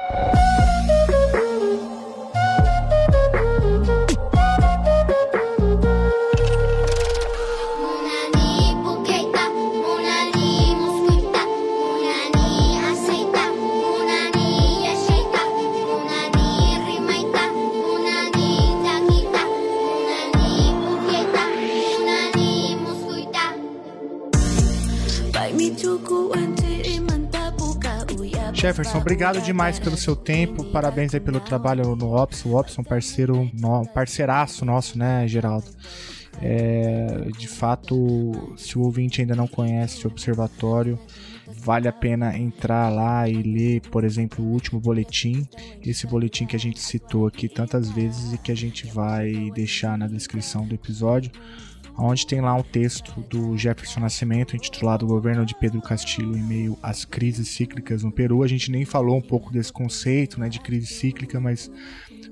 Jefferson, obrigado demais pelo seu tempo. Parabéns aí pelo trabalho no Ops. O Ops é um parceiro, um parceiraço nosso, né, Geraldo? É, de fato, se o ouvinte ainda não conhece o observatório, vale a pena entrar lá e ler, por exemplo, o último boletim, esse boletim que a gente citou aqui tantas vezes e que a gente vai deixar na descrição do episódio onde tem lá um texto do Jefferson Nascimento intitulado Governo de Pedro Castillo em meio às crises cíclicas no Peru. A gente nem falou um pouco desse conceito né, de crise cíclica, mas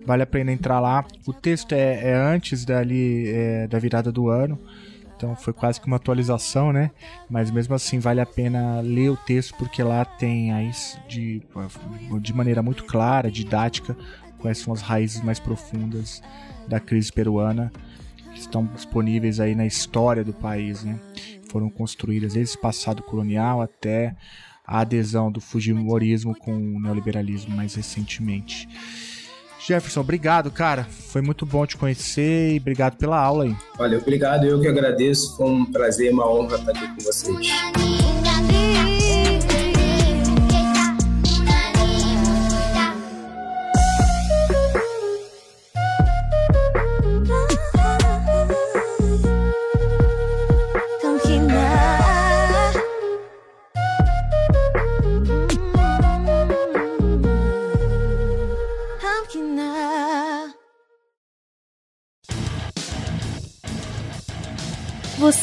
vale a pena entrar lá. O texto é, é antes dali é, da virada do ano, então foi quase que uma atualização, né? Mas mesmo assim vale a pena ler o texto porque lá tem aí de, de maneira muito clara, didática, quais são as raízes mais profundas da crise peruana estão disponíveis aí na história do país, né? Foram construídas desde esse passado colonial até a adesão do Fujimorismo com o neoliberalismo mais recentemente. Jefferson, obrigado, cara. Foi muito bom te conhecer e obrigado pela aula aí. Olha, obrigado. Eu que agradeço. Foi um prazer, uma honra estar aqui com vocês.